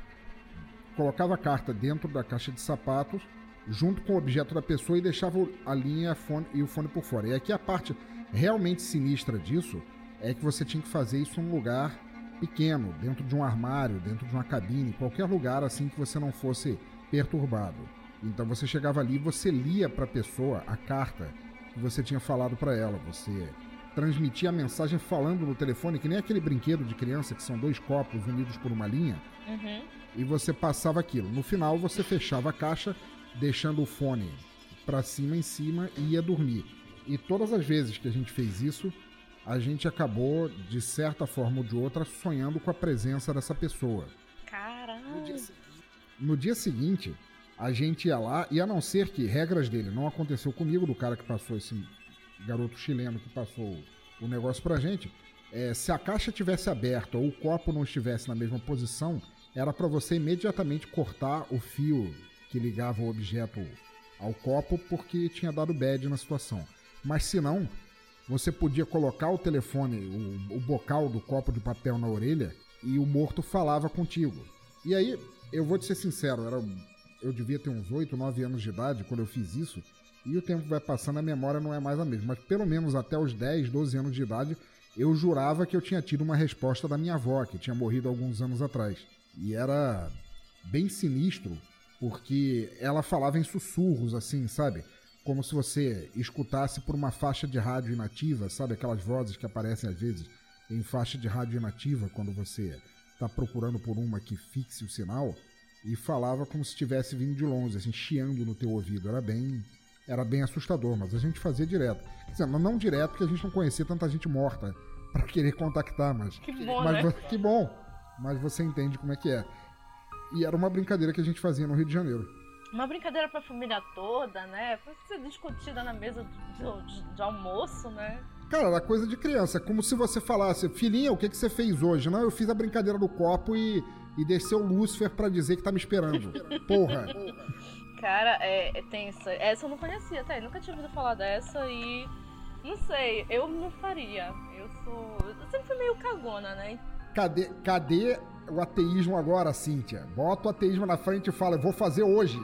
colocava a carta dentro da caixa de sapatos, junto com o objeto da pessoa e deixava a linha fone, e o fone por fora. E aqui a parte realmente sinistra disso é que você tinha que fazer isso num lugar pequeno, dentro de um armário, dentro de uma cabine, qualquer lugar assim que você não fosse perturbado. Então você chegava ali, você lia para a pessoa a carta que você tinha falado para ela, você transmitia a mensagem falando no telefone, que nem aquele brinquedo de criança que são dois copos unidos por uma linha, uhum. E você passava aquilo. No final você fechava a caixa, deixando o fone para cima em cima e ia dormir. E todas as vezes que a gente fez isso, a gente acabou, de certa forma ou de outra, sonhando com a presença dessa pessoa. Caralho! No dia, no dia seguinte, a gente ia lá, e a não ser que regras dele não aconteceu comigo, do cara que passou esse garoto chileno que passou o negócio pra gente, é, se a caixa tivesse aberta ou o copo não estivesse na mesma posição, era para você imediatamente cortar o fio que ligava o objeto ao copo porque tinha dado bad na situação. Mas se não, você podia colocar o telefone, o, o bocal do copo de papel na orelha e o morto falava contigo. E aí, eu vou te ser sincero, era, eu devia ter uns 8, 9 anos de idade quando eu fiz isso, e o tempo vai passando, a memória não é mais a mesma. Mas pelo menos até os 10, 12 anos de idade, eu jurava que eu tinha tido uma resposta da minha avó, que tinha morrido alguns anos atrás. E era bem sinistro, porque ela falava em sussurros, assim, sabe? como se você escutasse por uma faixa de rádio inativa, sabe aquelas vozes que aparecem às vezes em faixa de rádio inativa quando você está procurando por uma que fixe o sinal e falava como se estivesse vindo de longe, assim, chiando no teu ouvido. Era bem, era bem assustador, mas a gente fazia direto. Quer dizer, não direto porque a gente não conhecia tanta gente morta para querer contactar, mas que bom, mas né? que bom. Mas você entende como é que é. E era uma brincadeira que a gente fazia no Rio de Janeiro uma brincadeira pra família toda, né? Foi ser discutida na mesa de, de, de, almoço, né? Cara, era coisa de criança. Como se você falasse, filhinha, o que, que você fez hoje? Não, eu fiz a brincadeira do copo e, e desceu o Lúcifer para dizer que tá me esperando. Porra. Cara, é, é tensa. Essa eu não conhecia até. Nunca tinha ouvido falar dessa e. Não sei, eu não faria. Eu sou. Eu sempre fui meio cagona, né? Cadê, cadê o ateísmo agora, Cíntia? Bota o ateísmo na frente e fala, eu vou fazer hoje.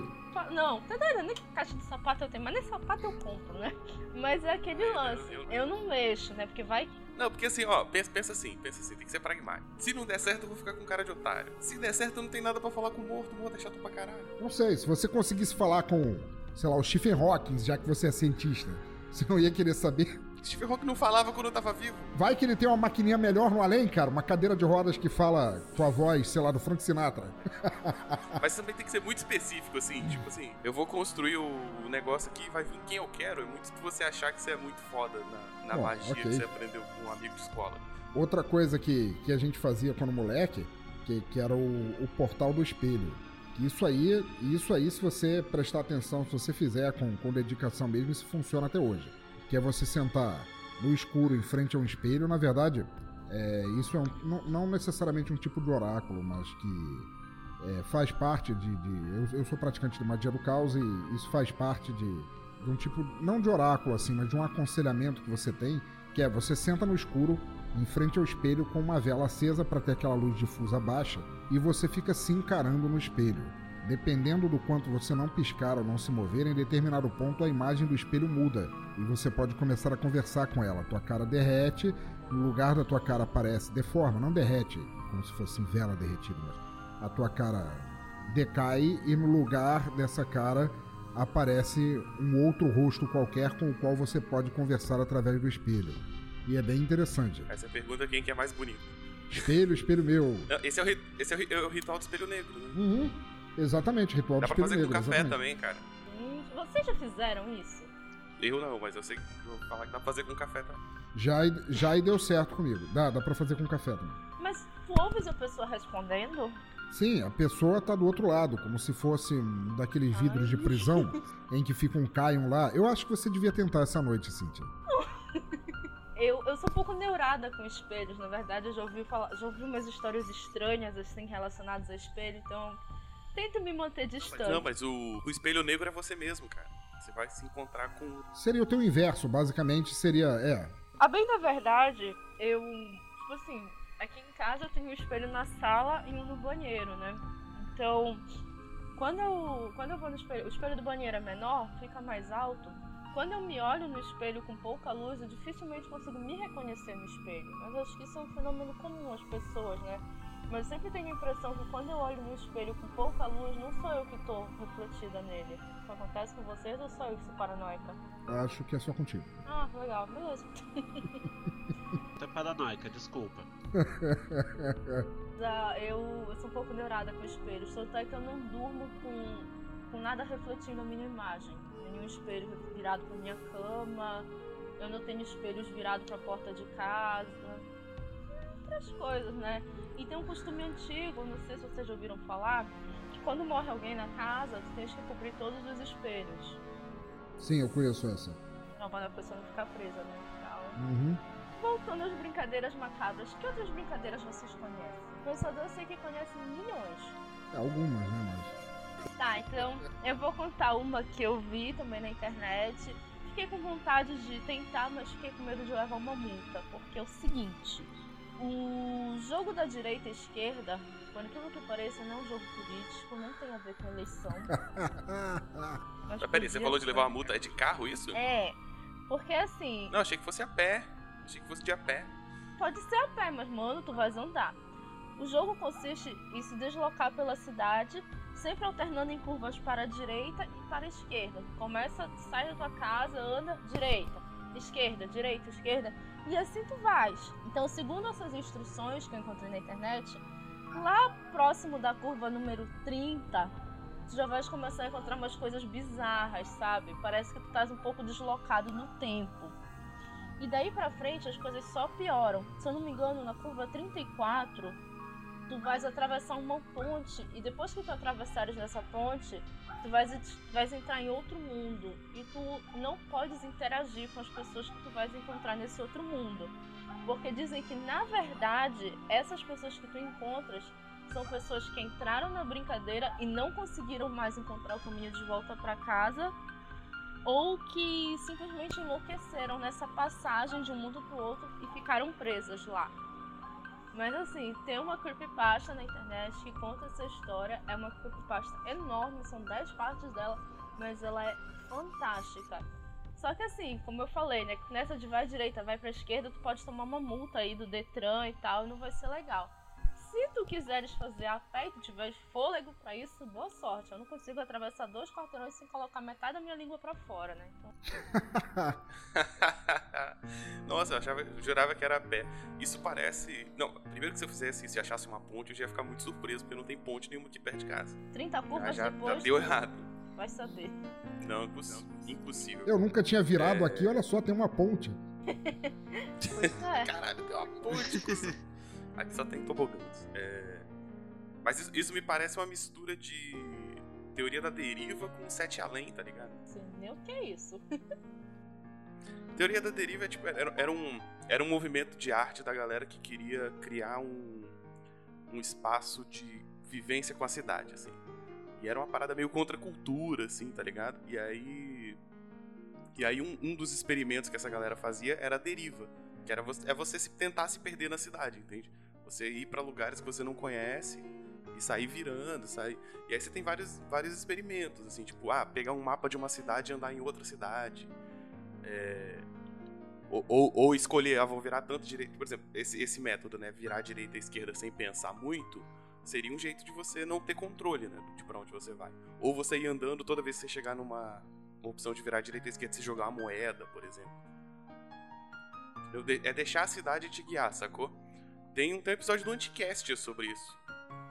Não, tá doido, nem caixa de sapato eu tenho, mas nem sapato eu compro, né? Mas é aquele lance. Eu não mexo, né? Porque vai não, porque assim, ó, pensa, pensa assim, pensa assim, tem que ser pragmático. Se não der certo, eu vou ficar com cara de otário. Se der certo, não tem nada para falar com o morto, o morto é chato pra caralho. Não sei, se você conseguisse falar com, sei lá, o Stephen Hawking, já que você é cientista, você não ia querer saber Steve Hawking não falava quando eu tava vivo. Vai que ele tem uma maquininha melhor no além, cara. Uma cadeira de rodas que fala tua voz, sei lá, do Frank Sinatra. Mas também tem que ser muito específico, assim. Tipo assim, eu vou construir o negócio aqui vai vir quem eu quero. É muito você achar que você é muito foda na, na magia okay. que você aprendeu com um amigo de escola. Outra coisa que, que a gente fazia quando moleque, que, que era o, o portal do espelho. Isso aí, isso aí, se você prestar atenção, se você fizer com, com dedicação mesmo, isso funciona até hoje que é você sentar no escuro em frente a um espelho. Na verdade, é, isso é um, não, necessariamente um tipo de oráculo, mas que é, faz parte de. de eu, eu, sou praticante de magia do caos e isso faz parte de, de um tipo, não de oráculo assim, mas de um aconselhamento que você tem, que é você senta no escuro em frente ao espelho com uma vela acesa para ter aquela luz difusa baixa e você fica se encarando no espelho. Dependendo do quanto você não piscar ou não se mover, em determinado ponto a imagem do espelho muda e você pode começar a conversar com ela. Tua cara derrete, no lugar da tua cara aparece, deforma, não derrete, como se fosse vela derretida, mas a tua cara decai e no lugar dessa cara aparece um outro rosto qualquer com o qual você pode conversar através do espelho. E é bem interessante. Essa é pergunta quem que é mais bonito. Espelho, espelho meu. Esse é o, esse é o, é o ritual do espelho negro. Né? Uhum. Exatamente, ritual Dá. Dá pra fazer com café também, cara. Hum, vocês já fizeram isso? Eu não, mas eu sei que vou falar que dá pra fazer com café também. Já, já e deu certo comigo. Dá, dá pra fazer com café também. Mas tu ouves a pessoa respondendo? Sim, a pessoa tá do outro lado, como se fosse daqueles vidros de prisão em que fica um Caion lá. Eu acho que você devia tentar essa noite, Cíntia. Eu, eu sou um pouco neurada com espelhos, na verdade, eu já ouvi, falar, já ouvi umas histórias estranhas, assim, relacionadas a espelho, então tento me manter distante. Não, mas o, o espelho negro é você mesmo, cara. Você vai se encontrar com. Seria o teu inverso, basicamente, seria. É. A bem da verdade, eu. Tipo assim, aqui em casa eu tenho um espelho na sala e um no banheiro, né? Então, quando eu, quando eu vou no espelho, o espelho do banheiro é menor, fica mais alto. Quando eu me olho no espelho com pouca luz, eu dificilmente consigo me reconhecer no espelho. Mas acho que isso é um fenômeno comum às pessoas, né? Mas eu sempre tenho a impressão que quando eu olho no espelho com pouca luz, não sou eu que estou refletida nele. Isso acontece com vocês ou sou eu que sou paranoica? Acho que é só contigo. Ah, legal, beleza. Você é paranoica, desculpa. eu, eu sou um pouco neurada com espelhos, tanto é que eu não durmo com, com nada refletindo a minha imagem. Nenhum espelho virado para minha cama, eu não tenho espelhos virados para a porta de casa. Outras coisas, né? E tem um costume antigo, não sei se vocês já ouviram falar, que quando morre alguém na casa, tu tens que cobrir todos os espelhos. Sim, eu conheço essa. Não, para a pessoa não ficar presa, né? Uhum. Voltando às brincadeiras macabras, que outras brincadeiras vocês conhecem? Pensador eu sei que conhece milhões. É, algumas, né, mas... Tá, então eu vou contar uma que eu vi também na internet. Fiquei com vontade de tentar, mas fiquei com medo de levar uma multa. Porque é o seguinte: o jogo da direita e esquerda, por aquilo que pareça, não é um jogo político, não tem a ver com eleição. mas peraí, você falou de levar uma multa, é de carro isso? É, porque assim. Não, achei que fosse a pé. Achei que fosse de a pé. Pode ser a pé, mas mano, tu vais andar. O jogo consiste em se deslocar pela cidade, sempre alternando em curvas para a direita e para a esquerda. Começa, sai da tua casa, anda direita, esquerda, direita, esquerda, e assim tu vais. Então, segundo essas instruções que eu encontrei na internet, lá próximo da curva número 30, tu já vais começar a encontrar umas coisas bizarras, sabe? Parece que tu estás um pouco deslocado no tempo. E daí pra frente as coisas só pioram. Se eu não me engano, na curva 34, tu vais atravessar uma ponte e depois que tu atravessares nessa ponte, tu vais, tu vais entrar em outro mundo e tu não podes interagir com as pessoas que tu vais encontrar nesse outro mundo. Porque dizem que na verdade, essas pessoas que tu encontras são pessoas que entraram na brincadeira e não conseguiram mais encontrar o caminho de volta para casa ou que simplesmente enlouqueceram nessa passagem de um mundo para o outro e ficaram presas lá. Mas assim, tem uma creepypasta na internet que conta essa história. É uma creepypasta enorme, são 10 partes dela, mas ela é fantástica. Só que assim, como eu falei, né? Nessa de vai direita, vai pra esquerda, tu pode tomar uma multa aí do Detran e tal, e não vai ser legal. Se tu quiseres fazer a pé e tu tiveres fôlego para isso, boa sorte. Eu não consigo atravessar dois quarteirões sem colocar metade da minha língua para fora, né? Então... Nossa, eu, achava, eu jurava que era a pé. Isso parece. Não, primeiro que se eu fizesse isso e achasse uma ponte, eu já ia ficar muito surpreso, porque não tem ponte nenhuma aqui perto de casa. 30 curvas já, depois. Já deu errado. Vai saber. Não, impossível. Eu nunca tinha virado é... aqui, olha só, tem uma ponte. é. Caralho, tem uma ponte. Aqui só tem tobogãs. É... Mas isso, isso, me parece uma mistura de teoria da deriva com sete além, tá ligado? Sim, nem o que é isso. teoria da deriva é, tipo, era, era, um, era um movimento de arte da galera que queria criar um, um espaço de vivência com a cidade, assim. E era uma parada meio contra a cultura, assim, tá ligado? E aí. E aí um, um dos experimentos que essa galera fazia era a deriva. Que era você, é você se, tentar se perder na cidade, entende? Você ir para lugares que você não conhece e sair virando, sair. E aí você tem vários, vários experimentos, assim, tipo, ah, pegar um mapa de uma cidade e andar em outra cidade. É... Ou, ou, ou, escolher, ah, vou virar tanto direito. Por exemplo, esse, esse método, né? Virar direita e esquerda sem pensar muito, seria um jeito de você não ter controle, né? De pra onde você vai. Ou você ir andando toda vez que você chegar numa opção de virar direita e esquerda, você jogar uma moeda, por exemplo. É deixar a cidade te guiar, sacou? Tem um, episódio do Anticast sobre isso.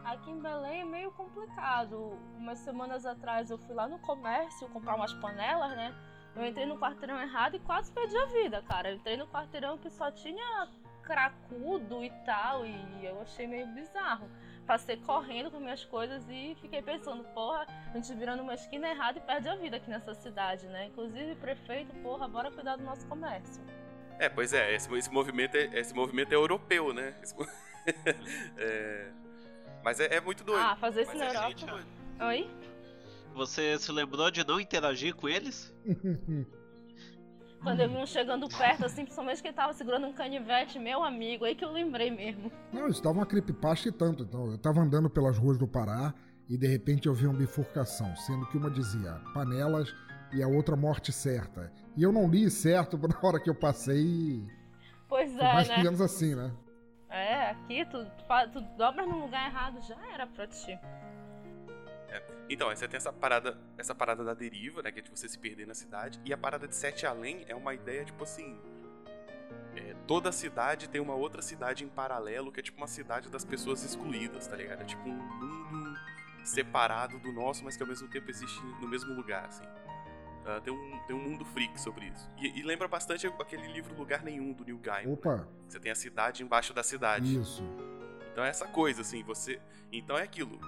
Aqui em Belém é meio complicado. Umas semanas atrás eu fui lá no comércio comprar umas panelas, né? Eu entrei no quarteirão errado e quase perdi a vida, cara. Eu entrei no quarteirão que só tinha cracudo e tal, e eu achei meio bizarro. Passei correndo com minhas coisas e fiquei pensando, porra, a gente virando uma esquina errada e perde a vida aqui nessa cidade, né? Inclusive, prefeito, porra, bora cuidar do nosso comércio. É, pois é, esse, esse, movimento, é, esse movimento é europeu, né? Esse, é, mas é, é, muito doido. Ah, fazer isso na Europa. Gente... Oi? Você se lembrou de não interagir com eles? Quando eu vi um chegando perto, assim, principalmente que ele tava segurando um canivete, meu amigo, aí que eu lembrei mesmo. Não, isso tava uma creepypasta e tanto. Então, eu tava andando pelas ruas do Pará, e de repente eu vi uma bifurcação, sendo que uma dizia panelas e a outra morte certa. E eu não li certo na hora que eu passei. Pois é, mais né? ou menos assim, né? É, aqui tu, tu, dobra no lugar errado, já era pra ti. É. Então, você tem essa parada, essa parada da deriva, né? Que é de você se perder na cidade. E a parada de Sete Além é uma ideia, tipo assim. É, toda cidade tem uma outra cidade em paralelo, que é tipo uma cidade das pessoas excluídas, tá ligado? É tipo um mundo separado do nosso, mas que ao mesmo tempo existe no mesmo lugar, assim. Uh, tem, um, tem um mundo freak sobre isso. E, e, lembra bastante aquele livro Lugar Nenhum, do Neil Gaiman. Opa! Você tem a cidade embaixo da cidade. Isso. Então é essa coisa, assim, você... Então é aquilo.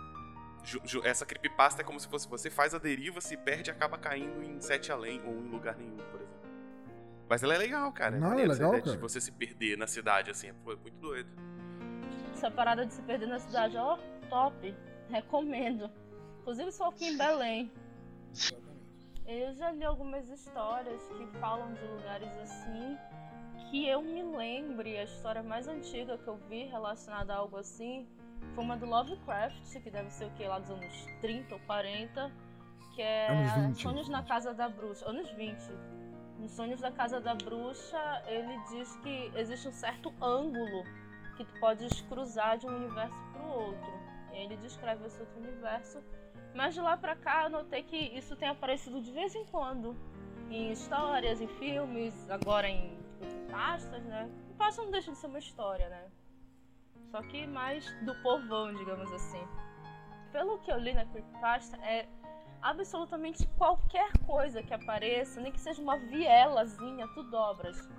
Essa creepypasta é como se fosse você faz a deriva, se perde e acaba caindo em Sete Além ou em Lugar Nenhum, por exemplo. Mas ela é legal, cara. É Não, é legal, cara. De você se perder na cidade, assim, é muito doido. Essa parada de se perder na cidade, ó, top. Recomendo. Inclusive sou aqui em Belém. Eu já li algumas histórias que falam de lugares assim que eu me lembre. A história mais antiga que eu vi relacionada a algo assim foi uma do Lovecraft, que deve ser o que? Lá dos anos 30 ou 40, que é Sonhos na Casa da Bruxa. Anos 20. Nos Sonhos da Casa da Bruxa, ele diz que existe um certo ângulo que tu podes cruzar de um universo para o outro. E ele descreve esse outro universo mas de lá pra cá eu notei que isso tem aparecido de vez em quando. Em histórias, em filmes, agora em pastas, né? O pasta não deixa de ser uma história, né? Só que mais do povão, digamos assim. Pelo que eu li na creepypasta, é absolutamente qualquer coisa que apareça, nem que seja uma vielazinha, tu dobras.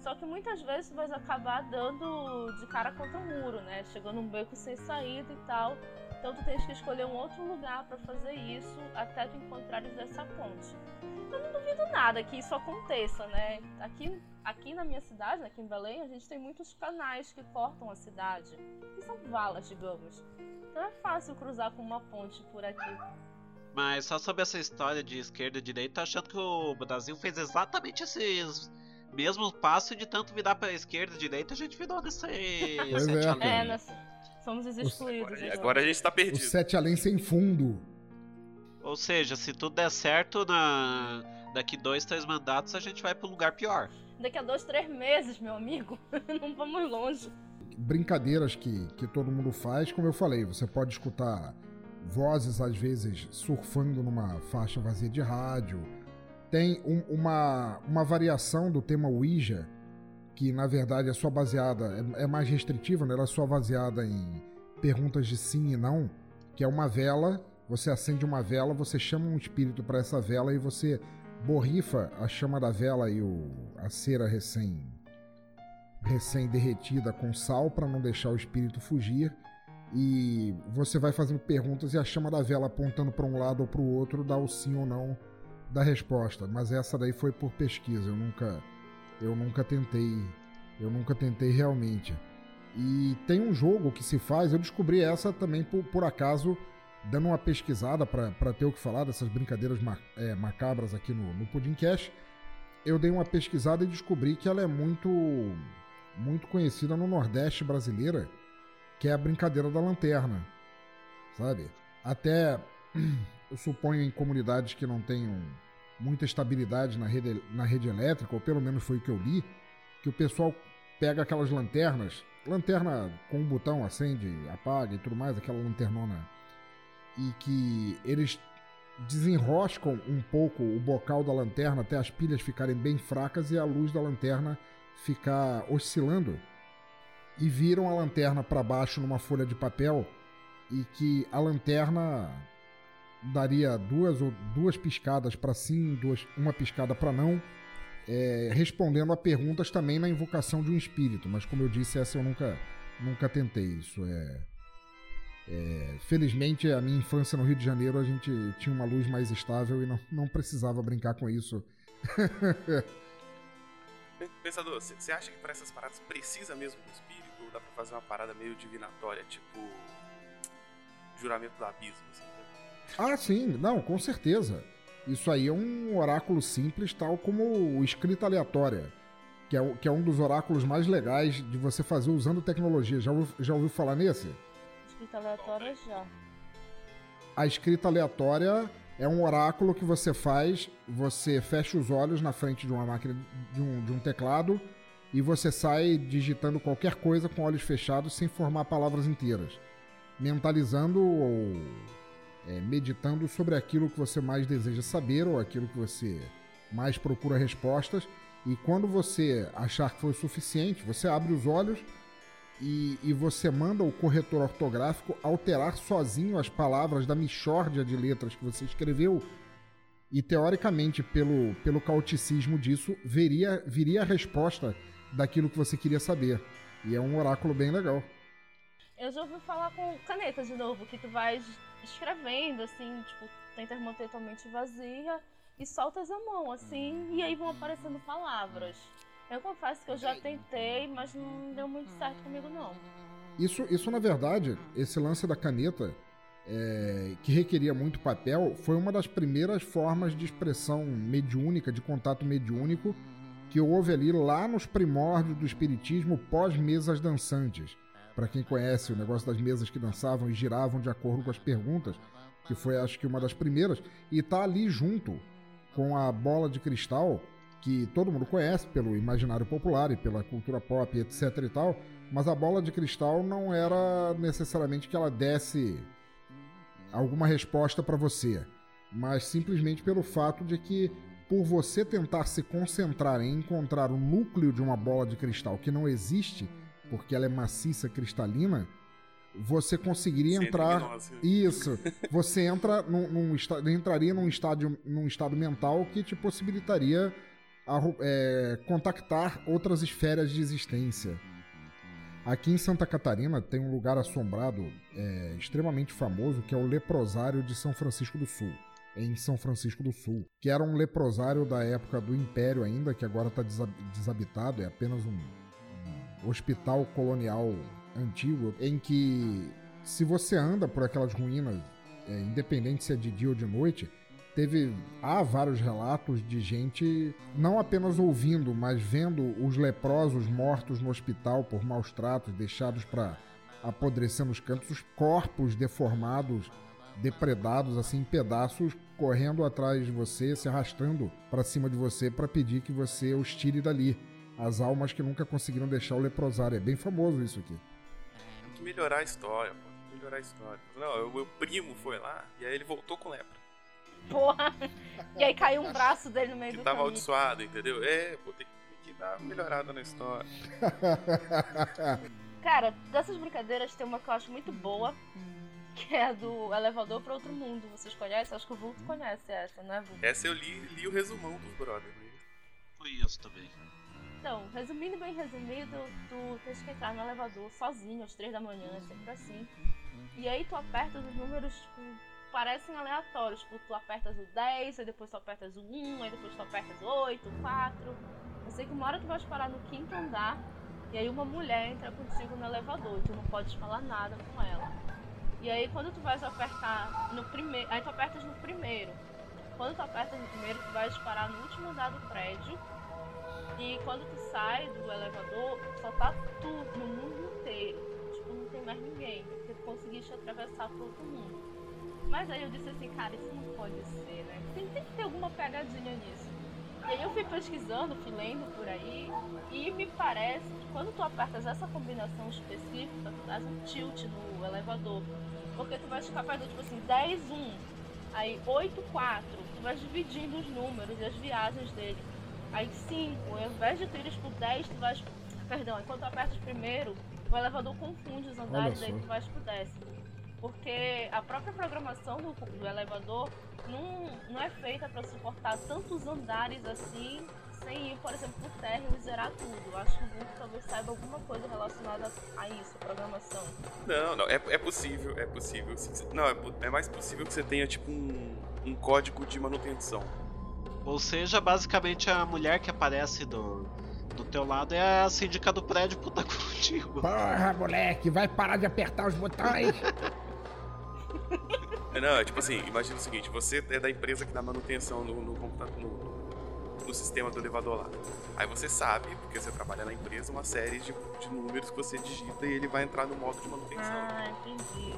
Só que muitas vezes tu vai acabar dando de cara contra o muro, né? Chegando num beco sem saída e tal. Então tu tens que escolher um outro lugar para fazer isso até tu encontrares essa ponte. Eu não duvido nada que isso aconteça, né? Aqui, aqui na minha cidade, aqui em Belém, a gente tem muitos canais que cortam a cidade, que são valas, digamos. Então é fácil cruzar com uma ponte por aqui. Mas só sobre essa história de esquerda e direita, achando que o Brasil fez exatamente esses mesmos passos de tanto virar para esquerda e direita, a gente virou nesse é, é, nessa... Somos os excluídos. Agora, agora a gente tá perdido. O sete além sem fundo. Ou seja, se tudo der certo, na... daqui dois, três mandatos a gente vai pro lugar pior. Daqui a dois, três meses, meu amigo. Não vamos longe. Brincadeiras que, que todo mundo faz, como eu falei, você pode escutar vozes, às vezes, surfando numa faixa vazia de rádio. Tem um, uma, uma variação do tema Ouija que na verdade é só baseada, é, é mais restritiva, né? ela é só baseada em perguntas de sim e não, que é uma vela, você acende uma vela, você chama um espírito para essa vela e você borrifa a chama da vela e o, a cera recém recém derretida com sal para não deixar o espírito fugir e você vai fazendo perguntas e a chama da vela apontando para um lado ou para o outro dá o sim ou não da resposta. Mas essa daí foi por pesquisa, eu nunca eu nunca tentei. Eu nunca tentei realmente. E tem um jogo que se faz, eu descobri essa também por, por acaso, dando uma pesquisada para ter o que falar dessas brincadeiras ma é, macabras aqui no, no Pudim Cash. Eu dei uma pesquisada e descobri que ela é muito, muito conhecida no Nordeste brasileira, que é a brincadeira da lanterna. Sabe? Até eu suponho em comunidades que não tenham muita estabilidade na rede, na rede elétrica, ou pelo menos foi o que eu li, que o pessoal pega aquelas lanternas, lanterna com um botão acende, apaga e tudo mais, aquela lanternona, e que eles desenroscam um pouco o bocal da lanterna até as pilhas ficarem bem fracas e a luz da lanterna ficar oscilando. E viram a lanterna para baixo numa folha de papel e que a lanterna daria duas ou duas piscadas para sim, duas, uma piscada para não, é, respondendo a perguntas também na invocação de um espírito. Mas como eu disse, essa eu nunca, nunca tentei. Isso é, é, felizmente a minha infância no Rio de Janeiro a gente tinha uma luz mais estável e não, não precisava brincar com isso. Pensador, você acha que para essas paradas precisa mesmo do espírito? Ou dá para fazer uma parada meio divinatória, tipo juramento do abismo? Assim? Ah, sim, não, com certeza. Isso aí é um oráculo simples, tal como o escrita aleatória, que é, que é um dos oráculos mais legais de você fazer usando tecnologia. Já ouviu, já ouviu falar nesse? Escrita aleatória já. A escrita aleatória é um oráculo que você faz, você fecha os olhos na frente de uma máquina, de um, de um teclado, e você sai digitando qualquer coisa com olhos fechados sem formar palavras inteiras. Mentalizando ou é, meditando sobre aquilo que você mais deseja saber ou aquilo que você mais procura respostas. E quando você achar que foi o suficiente, você abre os olhos e, e, você manda o corretor ortográfico alterar sozinho as palavras da mixórdia de letras que você escreveu. E teoricamente, pelo, pelo cauticismo disso, viria, viria a resposta daquilo que você queria saber. E é um oráculo bem legal. Eu já ouvi falar com caneta de novo, que tu vai escrevendo, assim, tipo, tenta manter tua mente vazia e soltas a mão, assim, e aí vão aparecendo palavras. Eu confesso que eu já tentei, mas não deu muito certo comigo, não. Isso, isso na verdade, esse lance da caneta, é, que requeria muito papel, foi uma das primeiras formas de expressão mediúnica, de contato mediúnico, que houve ali lá nos primórdios do espiritismo pós-mesas dançantes. Para quem conhece o negócio das mesas que dançavam e giravam de acordo com as perguntas, que foi acho que uma das primeiras, e tá ali junto com a bola de cristal, que todo mundo conhece pelo imaginário popular e pela cultura pop, etc e tal, mas a bola de cristal não era necessariamente que ela desse alguma resposta para você, mas simplesmente pelo fato de que por você tentar se concentrar em encontrar o núcleo de uma bola de cristal que não existe, porque ela é maciça cristalina, você conseguiria Sem entrar. Isso. Você entra num, num, entraria num, estádio, num estado mental que te possibilitaria a, é, contactar outras esferas de existência. Aqui em Santa Catarina tem um lugar assombrado é, extremamente famoso que é o Leprosário de São Francisco do Sul em São Francisco do Sul, que era um leprosário da época do Império ainda, que agora está desabitado, é apenas um, um hospital colonial antigo, em que se você anda por aquelas ruínas, é, independente se é de dia ou de noite, teve há vários relatos de gente não apenas ouvindo, mas vendo os leprosos mortos no hospital por maus tratos, deixados para apodrecer nos cantos, os corpos deformados depredados assim em pedaços, correndo atrás de você, se arrastando para cima de você para pedir que você os tire dali. As almas que nunca conseguiram deixar o leprosário. É bem famoso isso aqui. Tem que melhorar a história, pô. Tem que melhorar a história. Não, o meu primo foi lá e aí ele voltou com lepra. Porra! E aí caiu um braço dele no meio que do tá caminho. amaldiçoado, entendeu? É, pô, tem que dar uma melhorada na história. Cara, dessas brincadeiras tem uma que eu acho muito boa, que é do Elevador para Outro Mundo. Vocês conhecem? Acho que o Vulto conhece essa, né, Vulto? Essa eu li, li o resumão dos brothers. Né? Conheço também. Então, resumindo bem resumido, tu tens que entrar no elevador sozinho às três da manhã, é sempre assim. E aí tu apertas os números, tipo, parecem aleatórios. Tipo, tu apertas o 10, aí depois tu apertas o 1, aí depois tu apertas o 8, o 4. Eu sei que uma hora tu vais parar no quinto andar, e aí uma mulher entra contigo no elevador, e tu não podes falar nada com ela. E aí quando tu vais apertar no primeiro. Aí tu apertas no primeiro. Quando tu apertas no primeiro, tu vais parar no último andar do prédio. E quando tu sai do elevador, só tá tu no mundo inteiro. Tipo, não tem mais ninguém. Porque tu conseguiste atravessar outro mundo. Mas aí eu disse assim, cara, isso não pode ser, né? Tem, tem que ter alguma pegadinha nisso. E aí eu fui pesquisando, fui lendo por aí, e me parece que quando tu apertas essa combinação específica, tu dás um tilt no elevador. Porque tu vai ficar fazendo tipo assim, 10, 1, aí 8, 4, tu vai dividindo os números e as viagens dele. Aí 5, ao invés de tu ires pro 10, tu vais. Perdão, enquanto tu apertas primeiro, o elevador confunde os andares, aí tu vais pro décimo porque a própria programação do, do elevador não, não é feita para suportar tantos andares assim, sem ir, por exemplo, pro térreo e zerar tudo. Acho que o Ubuntu talvez saiba alguma coisa relacionada a isso, programação. Não, não, é, é possível, é possível. Não, é, é mais possível que você tenha tipo um, um código de manutenção. Ou seja, basicamente a mulher que aparece do, do teu lado é a síndica do prédio puta contigo. Porra, moleque, vai parar de apertar os botões. É, não, é tipo assim, imagina o seguinte, você é da empresa que dá manutenção no, no computador, no, no, sistema do elevador lá. Aí você sabe, porque você trabalha na empresa, uma série de, de números que você digita e ele vai entrar no modo de manutenção. Ah, entendi.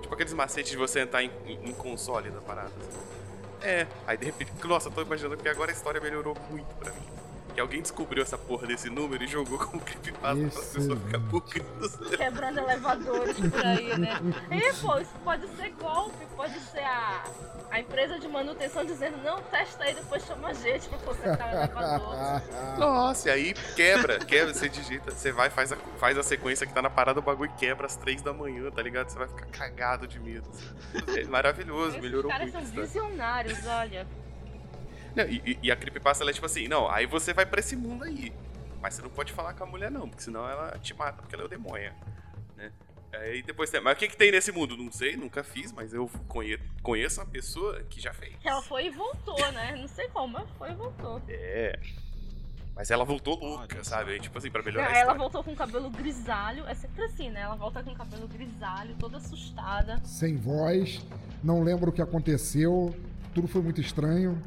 Tipo aqueles macetes de você entrar em, em, em console da parada. Assim. É, aí de repente, nossa, tô imaginando que agora a história melhorou muito pra mim que alguém descobriu essa porra desse número e jogou como creepypasta pra pessoa ficar pucrindo. Quebrando elevadores por aí, né? E, pô, isso pode ser golpe, pode ser a, a empresa de manutenção dizendo, não, testa aí, depois chama a gente pra consertar o elevador. Nossa, e aí quebra, quebra, você digita, você vai, faz a, faz a sequência que tá na parada, o bagulho quebra às três da manhã, tá ligado? Você vai ficar cagado de medo. É maravilhoso, melhorou muito. Os caras são visionários, olha. Não, e, e, a creepypasta ela é tipo assim, não, aí você vai pra esse mundo aí. Mas você não pode falar com a mulher não, porque senão ela te mata, porque ela é o demônio, né? Aí depois tem, mas o que, que tem nesse mundo? Não sei, nunca fiz, mas eu conheço, conheço uma pessoa que já fez. Ela foi e voltou, né? Não sei como, mas foi e voltou. É. Mas ela voltou louca, sabe? Tipo assim, pra melhorar Ela voltou com o cabelo grisalho. É sempre assim, né? Ela volta com o cabelo grisalho, toda assustada. Sem voz, não lembro o que aconteceu, tudo foi muito estranho.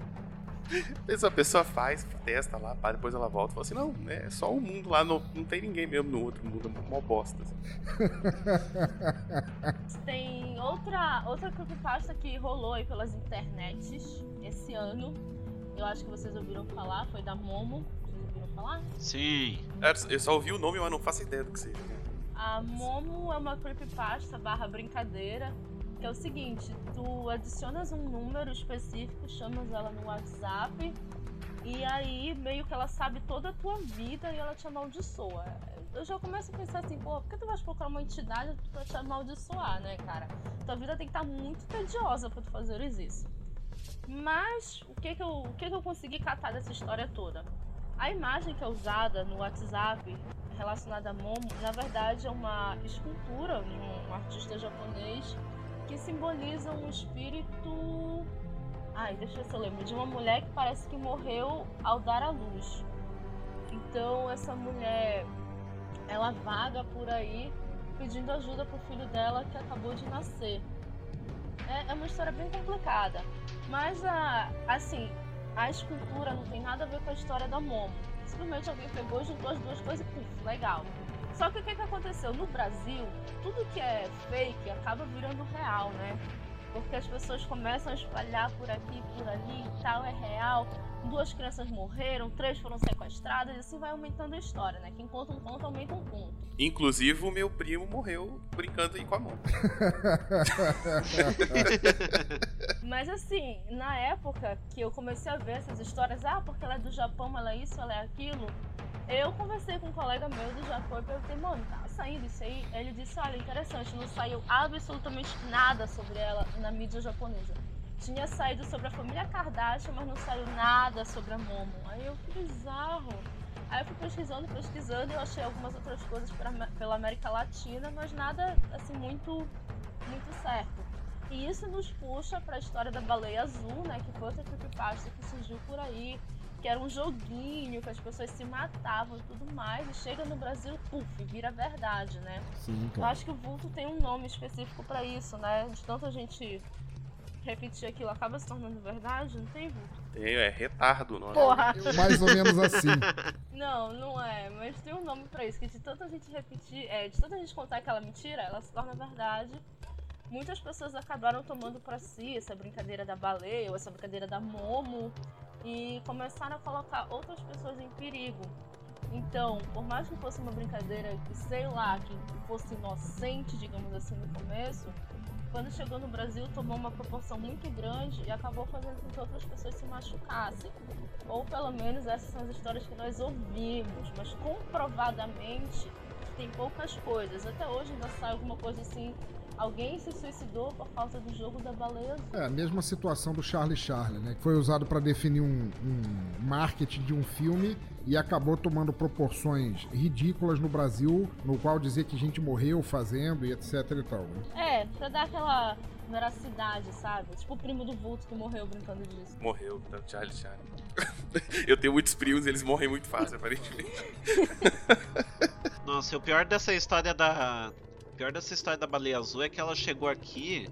Essa pessoa faz, testa lá, pá, depois ela volta e fala assim: não, é só um mundo lá, não, não tem ninguém mesmo no outro mundo, é mó bosta. Assim. Tem outra, outra creepypasta que rolou aí pelas internets esse ano. Eu acho que vocês ouviram falar, foi da Momo. Vocês ouviram falar? Sim. É, eu só ouvi o nome, mas não faço ideia do que seja. A Momo é uma creepypasta barra brincadeira que é o seguinte, tu adicionas um número específico, chamas ela no WhatsApp e aí meio que ela sabe toda a tua vida e ela te amaldiçoa. Eu já começo a pensar assim, pô, por que tu vais procurar uma entidade pra te amaldiçoar, né, cara? Tua vida tem que estar tá muito tediosa pra tu fazer isso. Mas o que que eu, o que que eu consegui catar dessa história toda? A imagem que é usada no WhatsApp relacionada a Momo, na verdade é uma escultura de um artista japonês que simboliza um espírito. Ai, deixa eu se eu lembro. De uma mulher que parece que morreu ao dar à luz. Então, essa mulher, ela vaga por aí pedindo ajuda pro filho dela que acabou de nascer. É, é uma história bem complicada. Mas, a, assim, a escultura não tem nada a ver com a história da Momo. Simplesmente alguém pegou, juntou as duas coisas e puf, legal. Só que o que, que aconteceu? No Brasil, tudo que é fake acaba virando real, né? Porque as pessoas começam a espalhar por aqui, por ali tal, é real. Duas crianças morreram, três foram sequestradas, e assim vai aumentando a história, né? Quem conta um conto aumenta um conto. Inclusive, o meu primo morreu brincando aí com a mão. Mas assim, na época que eu comecei a ver essas histórias, ah, porque ela é do Japão, ela é isso, ela é aquilo, eu conversei com um colega meu do Japão e perguntei, mano, tá saindo isso aí? Ele disse, olha, interessante, não saiu absolutamente nada sobre ela na mídia japonesa. Tinha saído sobre a família Kardashian, mas não saiu nada sobre a Momo. Aí eu, que bizarro. Aí eu fui pesquisando, pesquisando eu achei algumas outras coisas pela América Latina, mas nada, assim, muito, muito certo. E isso nos puxa para a história da baleia azul, né, que foi outra creepypasta que surgiu por aí, que era um joguinho, que as pessoas se matavam e tudo mais, e chega no Brasil, puf, vira verdade, né? Sim, Eu acho que o vulto tem um nome específico para isso, né? De tanta gente repetir aquilo, acaba se tornando verdade, não tem vulto? Tem, é retardo, não é? Porra! Mais ou menos assim. Não, não é, mas tem um nome para isso, que de tanta gente repetir, é, de tanta gente contar aquela mentira, ela se torna verdade. Muitas pessoas acabaram tomando para si essa brincadeira da baleia ou essa brincadeira da Momo e começaram a colocar outras pessoas em perigo. Então, por mais que fosse uma brincadeira que, sei lá, que fosse inocente, digamos assim, no começo, quando chegou no Brasil tomou uma proporção muito grande e acabou fazendo com que outras pessoas se machucassem. Ou pelo menos essas são as histórias que nós ouvimos, mas comprovadamente tem poucas coisas. Até hoje ainda sai alguma coisa assim Alguém se suicidou por causa do jogo da baleia azul. É, a mesma situação do Charlie Charlie, né? Que foi usado para definir um, um, marketing de um filme e acabou tomando proporções ridículas no Brasil, no qual dizia que gente morreu fazendo e etc e tal. Né? É, pra dar aquela veracidade, sabe? Tipo o primo do vulto que morreu brincando disso. Morreu, tá? Charlie Charlie. Eu tenho muitos primos e eles morrem muito fácil, aparentemente. Nossa, o pior dessa história da, pior dessa história da baleia azul é que ela chegou aqui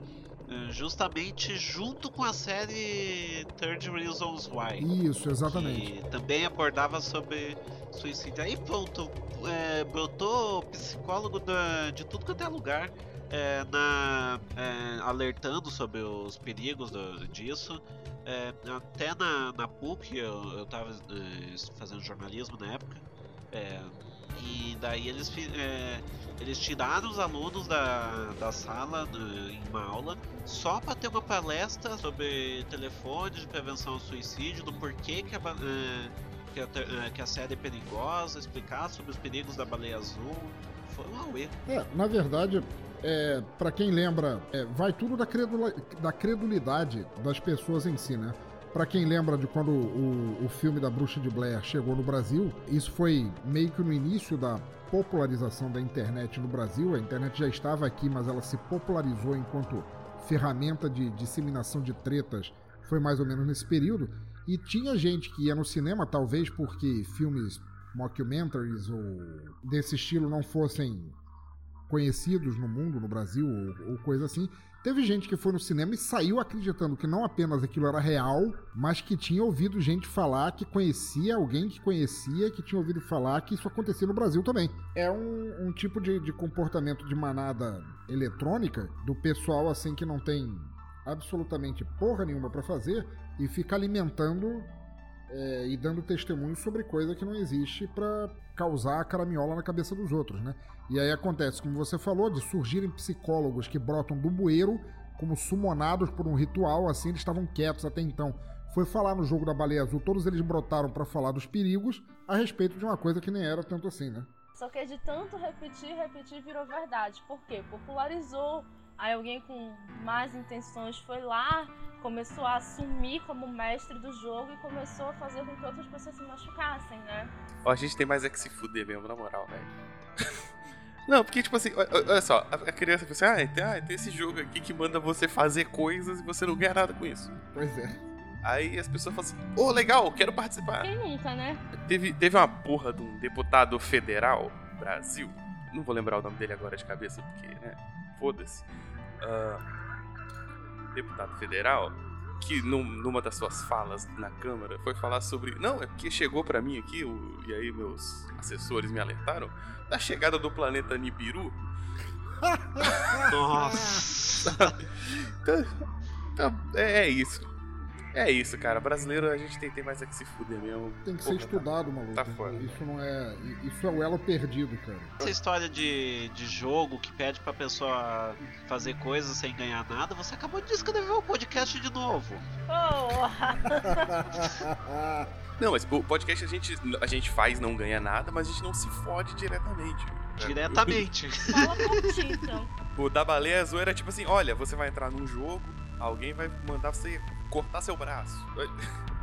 eh, justamente junto com a série Third Reasons Why. Isso, exatamente. Que também abordava sobre suicídio. Aí pronto, é, brotou psicólogo da, de tudo quanto é lugar. É, na, é, alertando sobre os perigos do, disso. É, até na, na PUC, eu, eu tava é, fazendo jornalismo na época. É, e daí eles, é, eles tiraram os alunos da, da sala em uma aula só para ter uma palestra sobre telefone de prevenção ao suicídio, do porquê que a, que, a, que a série é perigosa, explicar sobre os perigos da baleia azul. Foi um auê. É, na verdade, é, para quem lembra, é, vai tudo da, credula, da credulidade das pessoas em si, né? Para quem lembra de quando o, o filme da Bruxa de Blair chegou no Brasil, isso foi meio que no início da popularização da internet no Brasil. A internet já estava aqui, mas ela se popularizou enquanto ferramenta de disseminação de tretas. Foi mais ou menos nesse período. E tinha gente que ia no cinema, talvez porque filmes mockumentaries ou desse estilo não fossem conhecidos no mundo, no Brasil ou, ou coisa assim, Teve gente que foi no cinema e saiu acreditando que não apenas aquilo era real, mas que tinha ouvido gente falar que conhecia alguém que conhecia, que tinha ouvido falar que isso acontecia no Brasil também. É um, um tipo de, de comportamento de manada eletrônica do pessoal assim que não tem absolutamente porra nenhuma para fazer e fica alimentando é, e dando testemunho sobre coisa que não existe para causar a caraminhola na cabeça dos outros, né? E aí acontece, como você falou, de surgirem psicólogos que brotam do bueiro como sumonados por um ritual, assim eles estavam quietos até então. Foi falar no jogo da baleia azul, todos eles brotaram para falar dos perigos a respeito de uma coisa que nem era tanto assim, né? Só que de tanto repetir, repetir virou verdade. Por quê? Popularizou. Aí alguém com más intenções foi lá, começou a assumir como mestre do jogo e começou a fazer com que outras pessoas se machucassem, né? Ó, a gente tem mais é que se fuder mesmo, na moral, velho. Não, porque, tipo assim, olha só, a criança pensa assim, ah, tem, ah, tem esse jogo aqui que manda você fazer coisas e você não ganha nada com isso. Pois é. Aí as pessoas falam assim, ô, oh, legal, quero participar. Quem nunca, né? Teve, teve uma porra de um deputado federal, Brasil, não vou lembrar o nome dele agora de cabeça, porque, né, foda-se. Uh, deputado federal, que num, numa das suas falas na Câmara foi falar sobre. Não, é porque chegou para mim aqui, o, e aí meus assessores me alertaram, da chegada do planeta Nibiru. Nossa! então, então, é, é isso. É isso, cara. Brasileiro a gente tem, tem mais é que se fuder mesmo. Tem que Porra, ser estudado, tá, maluco. Tá fora. Isso não é. Isso é o elo perdido, cara. Essa história de, de jogo que pede pra pessoa fazer coisas sem ganhar nada, você acabou de escrever o podcast de novo. Oh. não, mas o podcast a gente, a gente faz não ganha nada, mas a gente não se fode diretamente. Diretamente. Fala por então. O da baleia azul era tipo assim: olha, você vai entrar num jogo, alguém vai mandar você cortar seu braço.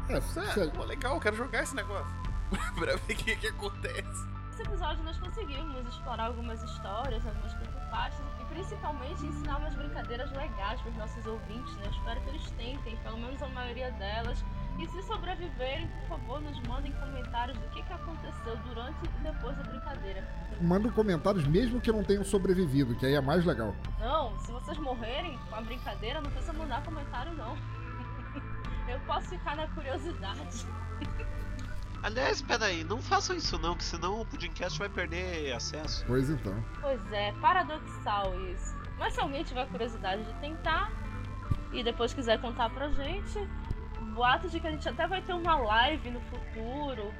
É, é, pô, legal, quero jogar esse negócio. pra ver o que, que acontece. Nesse episódio nós conseguimos explorar algumas histórias, algumas creepypastas principalmente ensinar umas brincadeiras legais para os nossos ouvintes, né? Espero que eles tentem, pelo menos a maioria delas. E se sobreviverem, por favor, nos mandem comentários do que, que aconteceu durante e depois da brincadeira. Mandem comentários mesmo que não tenham sobrevivido, que aí é mais legal. Não, se vocês morrerem com a brincadeira, não precisa mandar comentário não. Eu posso ficar na curiosidade. Aliás, peraí, não façam isso não, que senão o Pudimcast vai perder acesso. Pois então. Pois é, paradoxal isso. Mas se alguém tiver curiosidade de tentar e depois quiser contar pra gente, boato de que a gente até vai ter uma live no futuro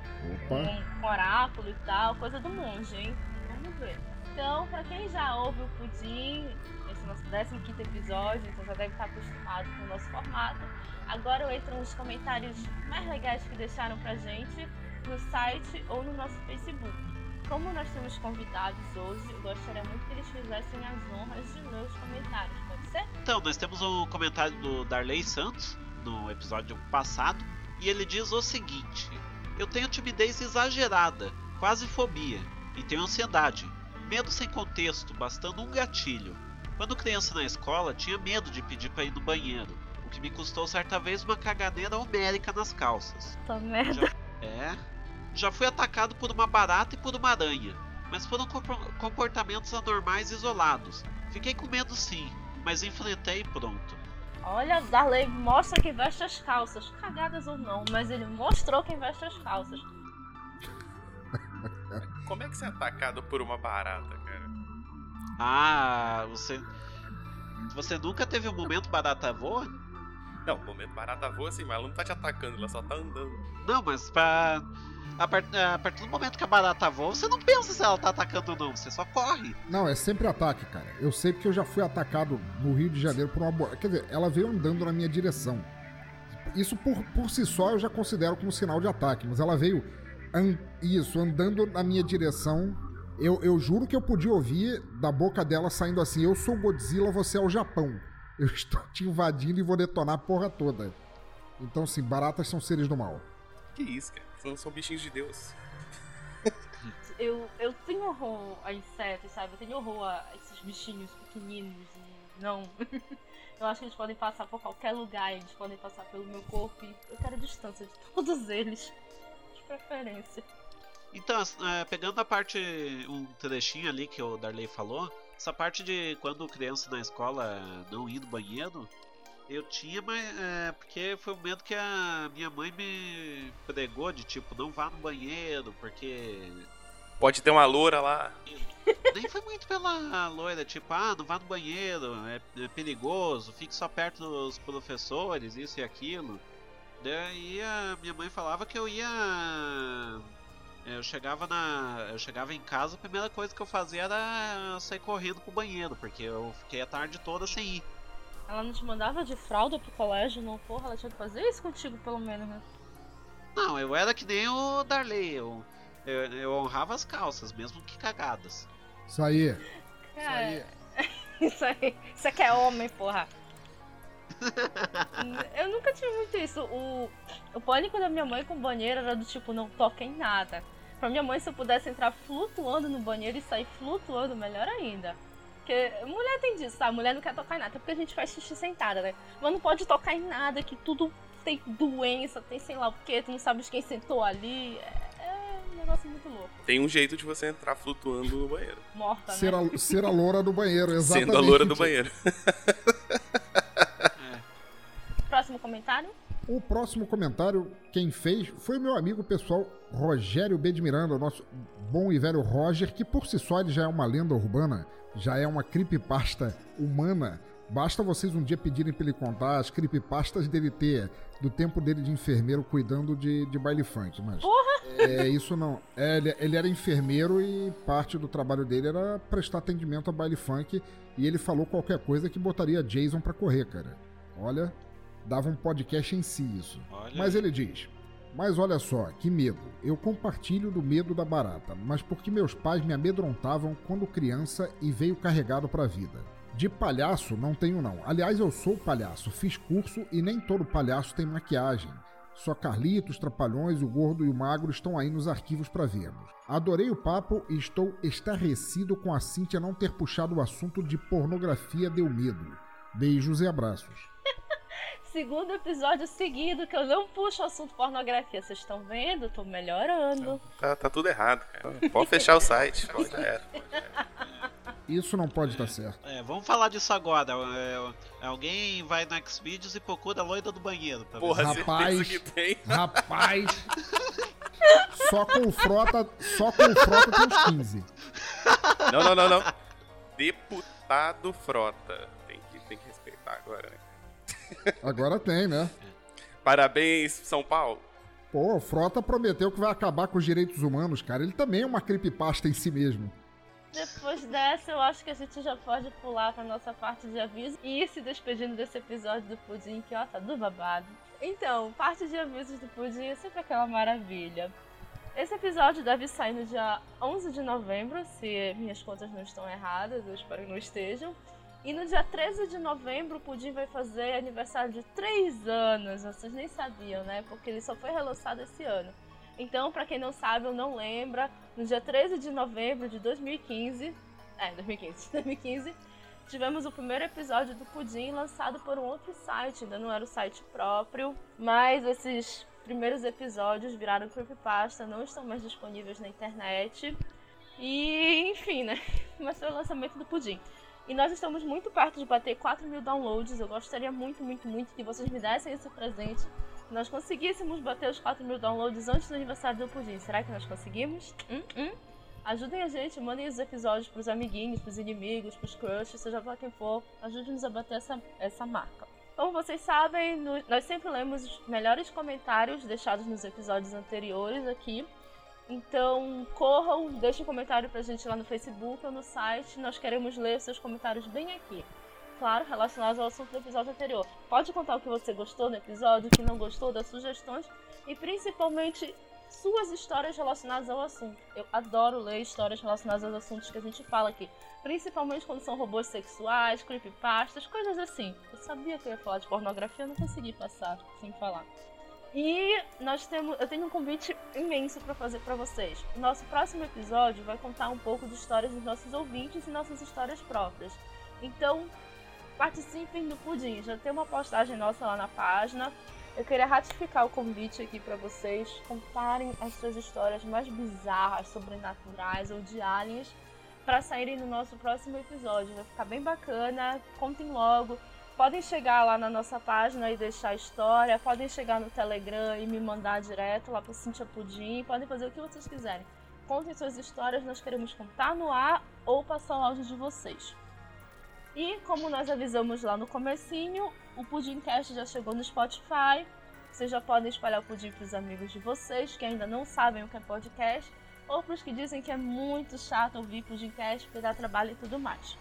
com, com oráculo e tal, coisa do monge, hein? Vamos ver. Então, pra quem já ouve o Pudim, esse é o nosso 15 episódio, então já deve estar acostumado com o nosso formato. Agora eu entro nos comentários mais legais que deixaram pra gente no site ou no nosso Facebook. Como nós temos convidados hoje, eu gostaria muito que eles fizessem as honras de os comentários, pode ser? Então, nós temos um comentário do Darley Santos no episódio passado e ele diz o seguinte: Eu tenho timidez exagerada, quase fobia, e tenho ansiedade, medo sem contexto, bastando um gatilho. Quando criança na escola, tinha medo de pedir para ir no banheiro que me custou certa vez uma caganeira homérica nas calças. Tá merda. Já, é. Já fui atacado por uma barata e por uma aranha, mas foram comportamentos anormais isolados. Fiquei com medo sim, mas enfrentei e pronto. Olha, Darley mostra quem veste as calças, cagadas ou não, mas ele mostrou quem veste as calças. Como é que você é atacado por uma barata, cara? Ah, você. Você nunca teve um momento barata voa? Não, momento barata voa assim, mas ela não tá te atacando, ela só tá andando. Não, mas pra. A, part... a partir do momento que a barata voa, você não pensa se ela tá atacando ou não, você só corre. Não, é sempre ataque, cara. Eu sei porque eu já fui atacado no Rio de Janeiro por uma. Quer dizer, ela veio andando na minha direção. Isso por, por si só eu já considero como sinal de ataque, mas ela veio an... isso, andando na minha direção. Eu, eu juro que eu podia ouvir da boca dela saindo assim: Eu sou Godzilla, você é o Japão. Eu estou te invadindo e vou detonar a porra toda. Então, sim, baratas são seres do mal. Que isso, cara? São, são bichinhos de Deus. eu, eu tenho horror a insetos, sabe? Eu tenho horror a esses bichinhos pequeninos e não. eu acho que eles podem passar por qualquer lugar, eles podem passar pelo meu corpo e eu quero distância de todos eles. De preferência. Então, é, pegando a parte, um trechinho ali que o Darley falou, essa parte de quando criança na escola não ir no banheiro, eu tinha, mas é, porque foi o medo que a minha mãe me pregou de tipo, não vá no banheiro, porque. Pode ter uma loura lá. Nem foi muito pela loira, tipo, ah, não vá no banheiro, é, é perigoso, fique só perto dos professores, isso e aquilo. Daí a minha mãe falava que eu ia eu chegava na. Eu chegava em casa, a primeira coisa que eu fazia era sair correndo pro banheiro, porque eu fiquei a tarde toda sem ir. Ela não te mandava de fralda pro colégio, não? Porra, ela tinha que fazer isso contigo, pelo menos, né? Não, eu era que nem o Darley. Eu, eu, eu honrava as calças, mesmo que cagadas. Isso aí. Cara, isso aí. Isso aqui é homem, porra. eu nunca tive muito isso. O, o pânico da minha mãe com banheiro era do tipo, não toca em nada. Pra minha mãe, se eu pudesse entrar flutuando no banheiro e sair flutuando, melhor ainda. Porque mulher tem disso, tá? Mulher não quer tocar em nada, até porque a gente faz xixi sentada, né? Mas não pode tocar em nada, que tudo tem doença, tem sei lá o que, tu não sabes quem sentou ali. É, é, um negócio muito louco. Tem um jeito de você entrar flutuando no banheiro. Morta, ser né? A, ser a loura do banheiro, exatamente. Sendo a loura do banheiro. Próximo comentário? O próximo comentário, quem fez, foi meu amigo pessoal Rogério B. de Miranda, o nosso bom e velho Roger, que por si só ele já é uma lenda urbana, já é uma creepypasta humana. Basta vocês um dia pedirem para ele contar as creepypastas dele ter, do tempo dele de enfermeiro cuidando de, de baile funk. Mas Porra! É, isso não. É, ele, ele era enfermeiro e parte do trabalho dele era prestar atendimento a baile funk. E ele falou qualquer coisa que botaria Jason para correr, cara. Olha, dava um podcast em si isso. Olha. Mas ele diz: Mas olha só, que medo. Eu compartilho do medo da barata, mas porque meus pais me amedrontavam quando criança e veio carregado para a vida. De palhaço não tenho não. Aliás, eu sou palhaço, fiz curso e nem todo palhaço tem maquiagem. Só Carlitos, Trapalhões, o Gordo e o Magro estão aí nos arquivos para vermos. Adorei o papo e estou estarrecido com a Cíntia não ter puxado o assunto de pornografia deu medo. Beijos e abraços segundo episódio seguido que eu não puxo o assunto pornografia. Vocês estão vendo? Tô melhorando. Tá, tá tudo errado, cara. Pode fechar o site. Pode, já era, Isso não pode estar certo. É, vamos falar disso agora. É, alguém vai no Xvideos e procura a loira do banheiro. Pra Porra, ver. rapaz, que tem. rapaz. só com frota, só com frota tem uns 15. Não, não, não, não. Deputado Frota. Tem que, tem que respeitar agora, né? Agora tem, né? Parabéns, São Paulo. Pô, o Frota prometeu que vai acabar com os direitos humanos, cara. Ele também é uma creepypasta em si mesmo. Depois dessa, eu acho que a gente já pode pular pra nossa parte de aviso e ir se despedindo desse episódio do Pudim, que ó, tá do babado. Então, parte de avisos do Pudim é sempre aquela maravilha. Esse episódio deve sair no dia 11 de novembro, se minhas contas não estão erradas, eu espero que não estejam. E no dia 13 de novembro, o Pudim vai fazer aniversário de 3 anos. Vocês nem sabiam, né? Porque ele só foi relançado esse ano. Então, para quem não sabe ou não lembra, no dia 13 de novembro de 2015, é, 2015, 2015, tivemos o primeiro episódio do Pudim lançado por um outro site, ainda não era o site próprio, mas esses primeiros episódios viraram creepypasta, não estão mais disponíveis na internet. E, enfim, né? Mas foi o lançamento do Pudim. E nós estamos muito perto de bater 4 mil downloads. Eu gostaria muito, muito, muito que vocês me dessem esse presente nós conseguíssemos bater os 4 mil downloads antes do aniversário do Pudim. Será que nós conseguimos? Hum, hum. Ajudem a gente, mandem os episódios pros amiguinhos, pros inimigos, pros crushes, seja lá quem for. Ajude-nos a bater essa, essa marca. Como vocês sabem, no, nós sempre lemos os melhores comentários deixados nos episódios anteriores aqui. Então corram, deixem um comentário pra gente lá no Facebook ou no site. Nós queremos ler seus comentários bem aqui. Claro, relacionados ao assunto do episódio anterior. Pode contar o que você gostou no episódio, o que não gostou, das sugestões e principalmente suas histórias relacionadas ao assunto. Eu adoro ler histórias relacionadas aos assuntos que a gente fala aqui. Principalmente quando são robôs sexuais, creepypastas, coisas assim. Eu sabia que eu ia falar de pornografia, eu não consegui passar sem falar. E nós temos, eu tenho um convite imenso para fazer para vocês. Nosso próximo episódio vai contar um pouco de histórias dos nossos ouvintes e nossas histórias próprias. Então, participem do Pudim. Já tem uma postagem nossa lá na página. Eu queria ratificar o convite aqui para vocês contarem as suas histórias mais bizarras, sobrenaturais ou de aliens para saírem no nosso próximo episódio. Vai ficar bem bacana. Contem logo. Podem chegar lá na nossa página e deixar a história. Podem chegar no Telegram e me mandar direto lá para Cintia Pudim. Podem fazer o que vocês quiserem. Contem suas histórias, nós queremos contar no ar ou passar o áudio de vocês. E como nós avisamos lá no comecinho, o Pudimcast já chegou no Spotify. Vocês já podem espalhar o pudim para os amigos de vocês que ainda não sabem o que é podcast, ou para os que dizem que é muito chato ouvir Pudimcast porque dá trabalho e tudo mais.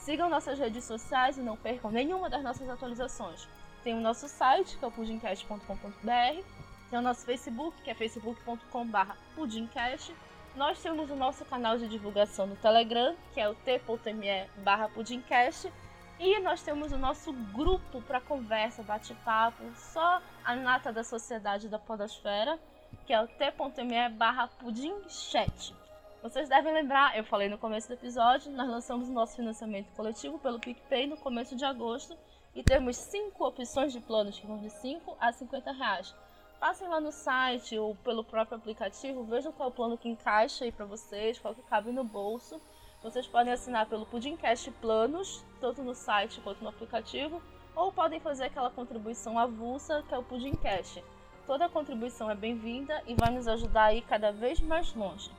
Sigam nossas redes sociais e não percam nenhuma das nossas atualizações. Tem o nosso site, que é o pudimcast.com.br, tem o nosso Facebook, que é facebook.com.br pudimcast, nós temos o nosso canal de divulgação no Telegram, que é o t.me barra pudimcast. E nós temos o nosso grupo para conversa, bate-papo, só a nata da sociedade da podosfera, que é o t.me barra pudimchat. Vocês devem lembrar, eu falei no começo do episódio, nós lançamos o nosso financiamento coletivo pelo PicPay no começo de agosto e temos cinco opções de planos que vão de 5 a 50 reais passem lá no site ou pelo próprio aplicativo, vejam qual é o plano que encaixa aí para vocês, qual que cabe no bolso. Vocês podem assinar pelo Pudimcast Planos, tanto no site quanto no aplicativo, ou podem fazer aquela contribuição avulsa que é o Pudimcast. Toda contribuição é bem-vinda e vai nos ajudar a ir cada vez mais longe.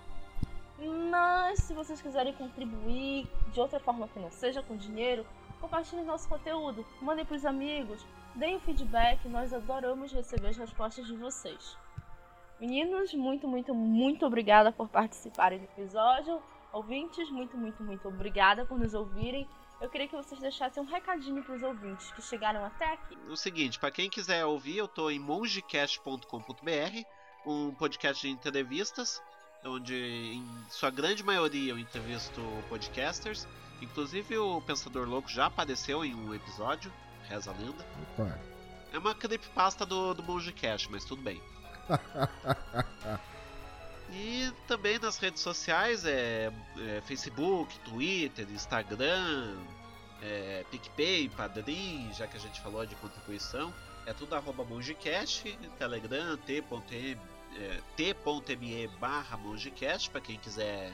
Mas se vocês quiserem contribuir de outra forma que não seja com dinheiro, compartilhem nosso conteúdo, mandem para os amigos, Deem feedback, nós adoramos receber as respostas de vocês. Meninos, muito, muito, muito obrigada por participarem do episódio. Ouvintes, muito, muito, muito obrigada por nos ouvirem. Eu queria que vocês deixassem um recadinho para os ouvintes que chegaram até aqui. O seguinte, para quem quiser ouvir, eu estou em mongecast.com.br, um podcast de entrevistas, onde em sua grande maioria eu entrevisto podcasters. Inclusive o Pensador Louco já apareceu em um episódio reza a lenda. Opa. É uma creepypasta do, do Monge Cash, mas tudo bem. e também nas redes sociais é, é Facebook, Twitter, Instagram, é, PicPay, Padrim, já que a gente falou de contribuição. É tudo arroba mongecast, Telegram, t.me é, t.me barra mongecast, para quem quiser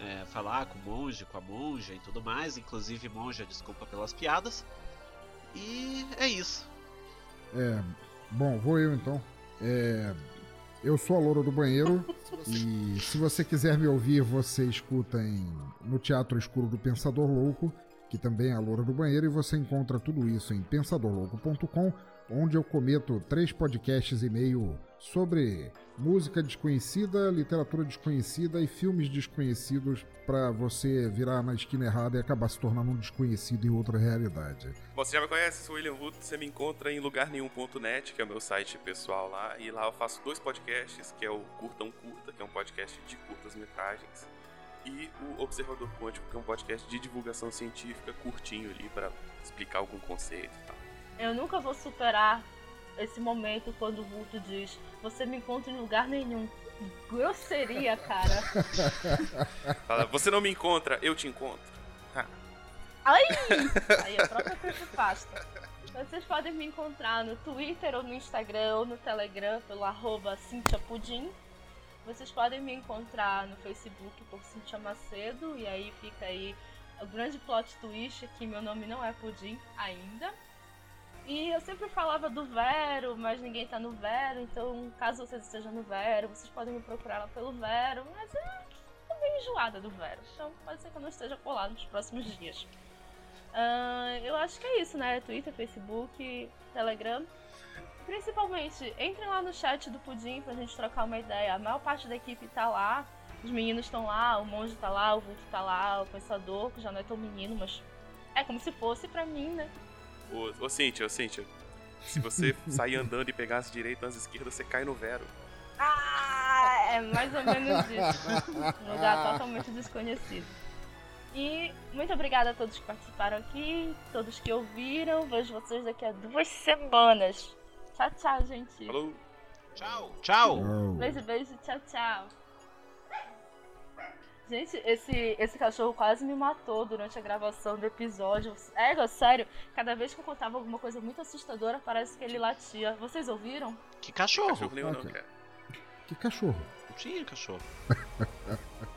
é, falar com o monge, com a monja e tudo mais. Inclusive, monja, desculpa pelas piadas. E é isso. É. Bom, vou eu então. É, eu sou a Loura do Banheiro e se você quiser me ouvir, você escuta em, no Teatro Escuro do Pensador Louco, que também é a Loura do Banheiro, e você encontra tudo isso em pensadorlouco.com onde eu cometo três podcasts e meio sobre música desconhecida, literatura desconhecida e filmes desconhecidos para você virar na esquina errada e acabar se tornando um desconhecido em outra realidade. Bom, você já me conhece, sou William Wood, você me encontra em lugarnenhum.net, que é o meu site pessoal lá, e lá eu faço dois podcasts, que é o Curtão Curta, que é um podcast de curtas metragens, e o Observador Quântico, que é um podcast de divulgação científica curtinho ali para explicar algum conceito e tal. Eu nunca vou superar esse momento quando o Vulto diz: Você me encontra em lugar nenhum. Grosseria, cara. Fala, você não me encontra, eu te encontro. Ai! Aí a própria creepypasta. Vocês podem me encontrar no Twitter ou no Instagram ou no Telegram pelo arroba Cintia Pudim. Vocês podem me encontrar no Facebook por Cintia Macedo e aí fica aí o grande plot twist que meu nome não é Pudim ainda. E eu sempre falava do Vero, mas ninguém tá no Vero, então caso vocês estejam no Vero, vocês podem me procurar lá pelo Vero, mas é, tô meio enjoada do Vero, então pode ser que eu não esteja por lá nos próximos dias. Uh, eu acho que é isso, né? Twitter, Facebook, Telegram. Principalmente, entrem lá no chat do Pudim pra gente trocar uma ideia. A maior parte da equipe tá lá, os meninos estão lá, o monge tá lá, o Vulto tá lá, o pensador, que já não é tão menino, mas é como se fosse pra mim, né? Ô, ô Cíntia, ô Cíntia, se você sair andando e pegar as direitas, as esquerdas, você cai no Vero. Ah, é mais ou menos isso. Um lugar totalmente desconhecido. E muito obrigada a todos que participaram aqui, todos que ouviram. Vejo vocês daqui a duas semanas. Tchau, tchau, gente. Falou. Tchau. Tchau. Beijo, beijo. Tchau, tchau. Gente, esse, esse cachorro quase me matou durante a gravação do episódio. É, sério, cada vez que eu contava alguma coisa muito assustadora, parece que ele latia. Vocês ouviram? Que cachorro? Cachorro não, cara. Que cachorro? Não tinha cachorro.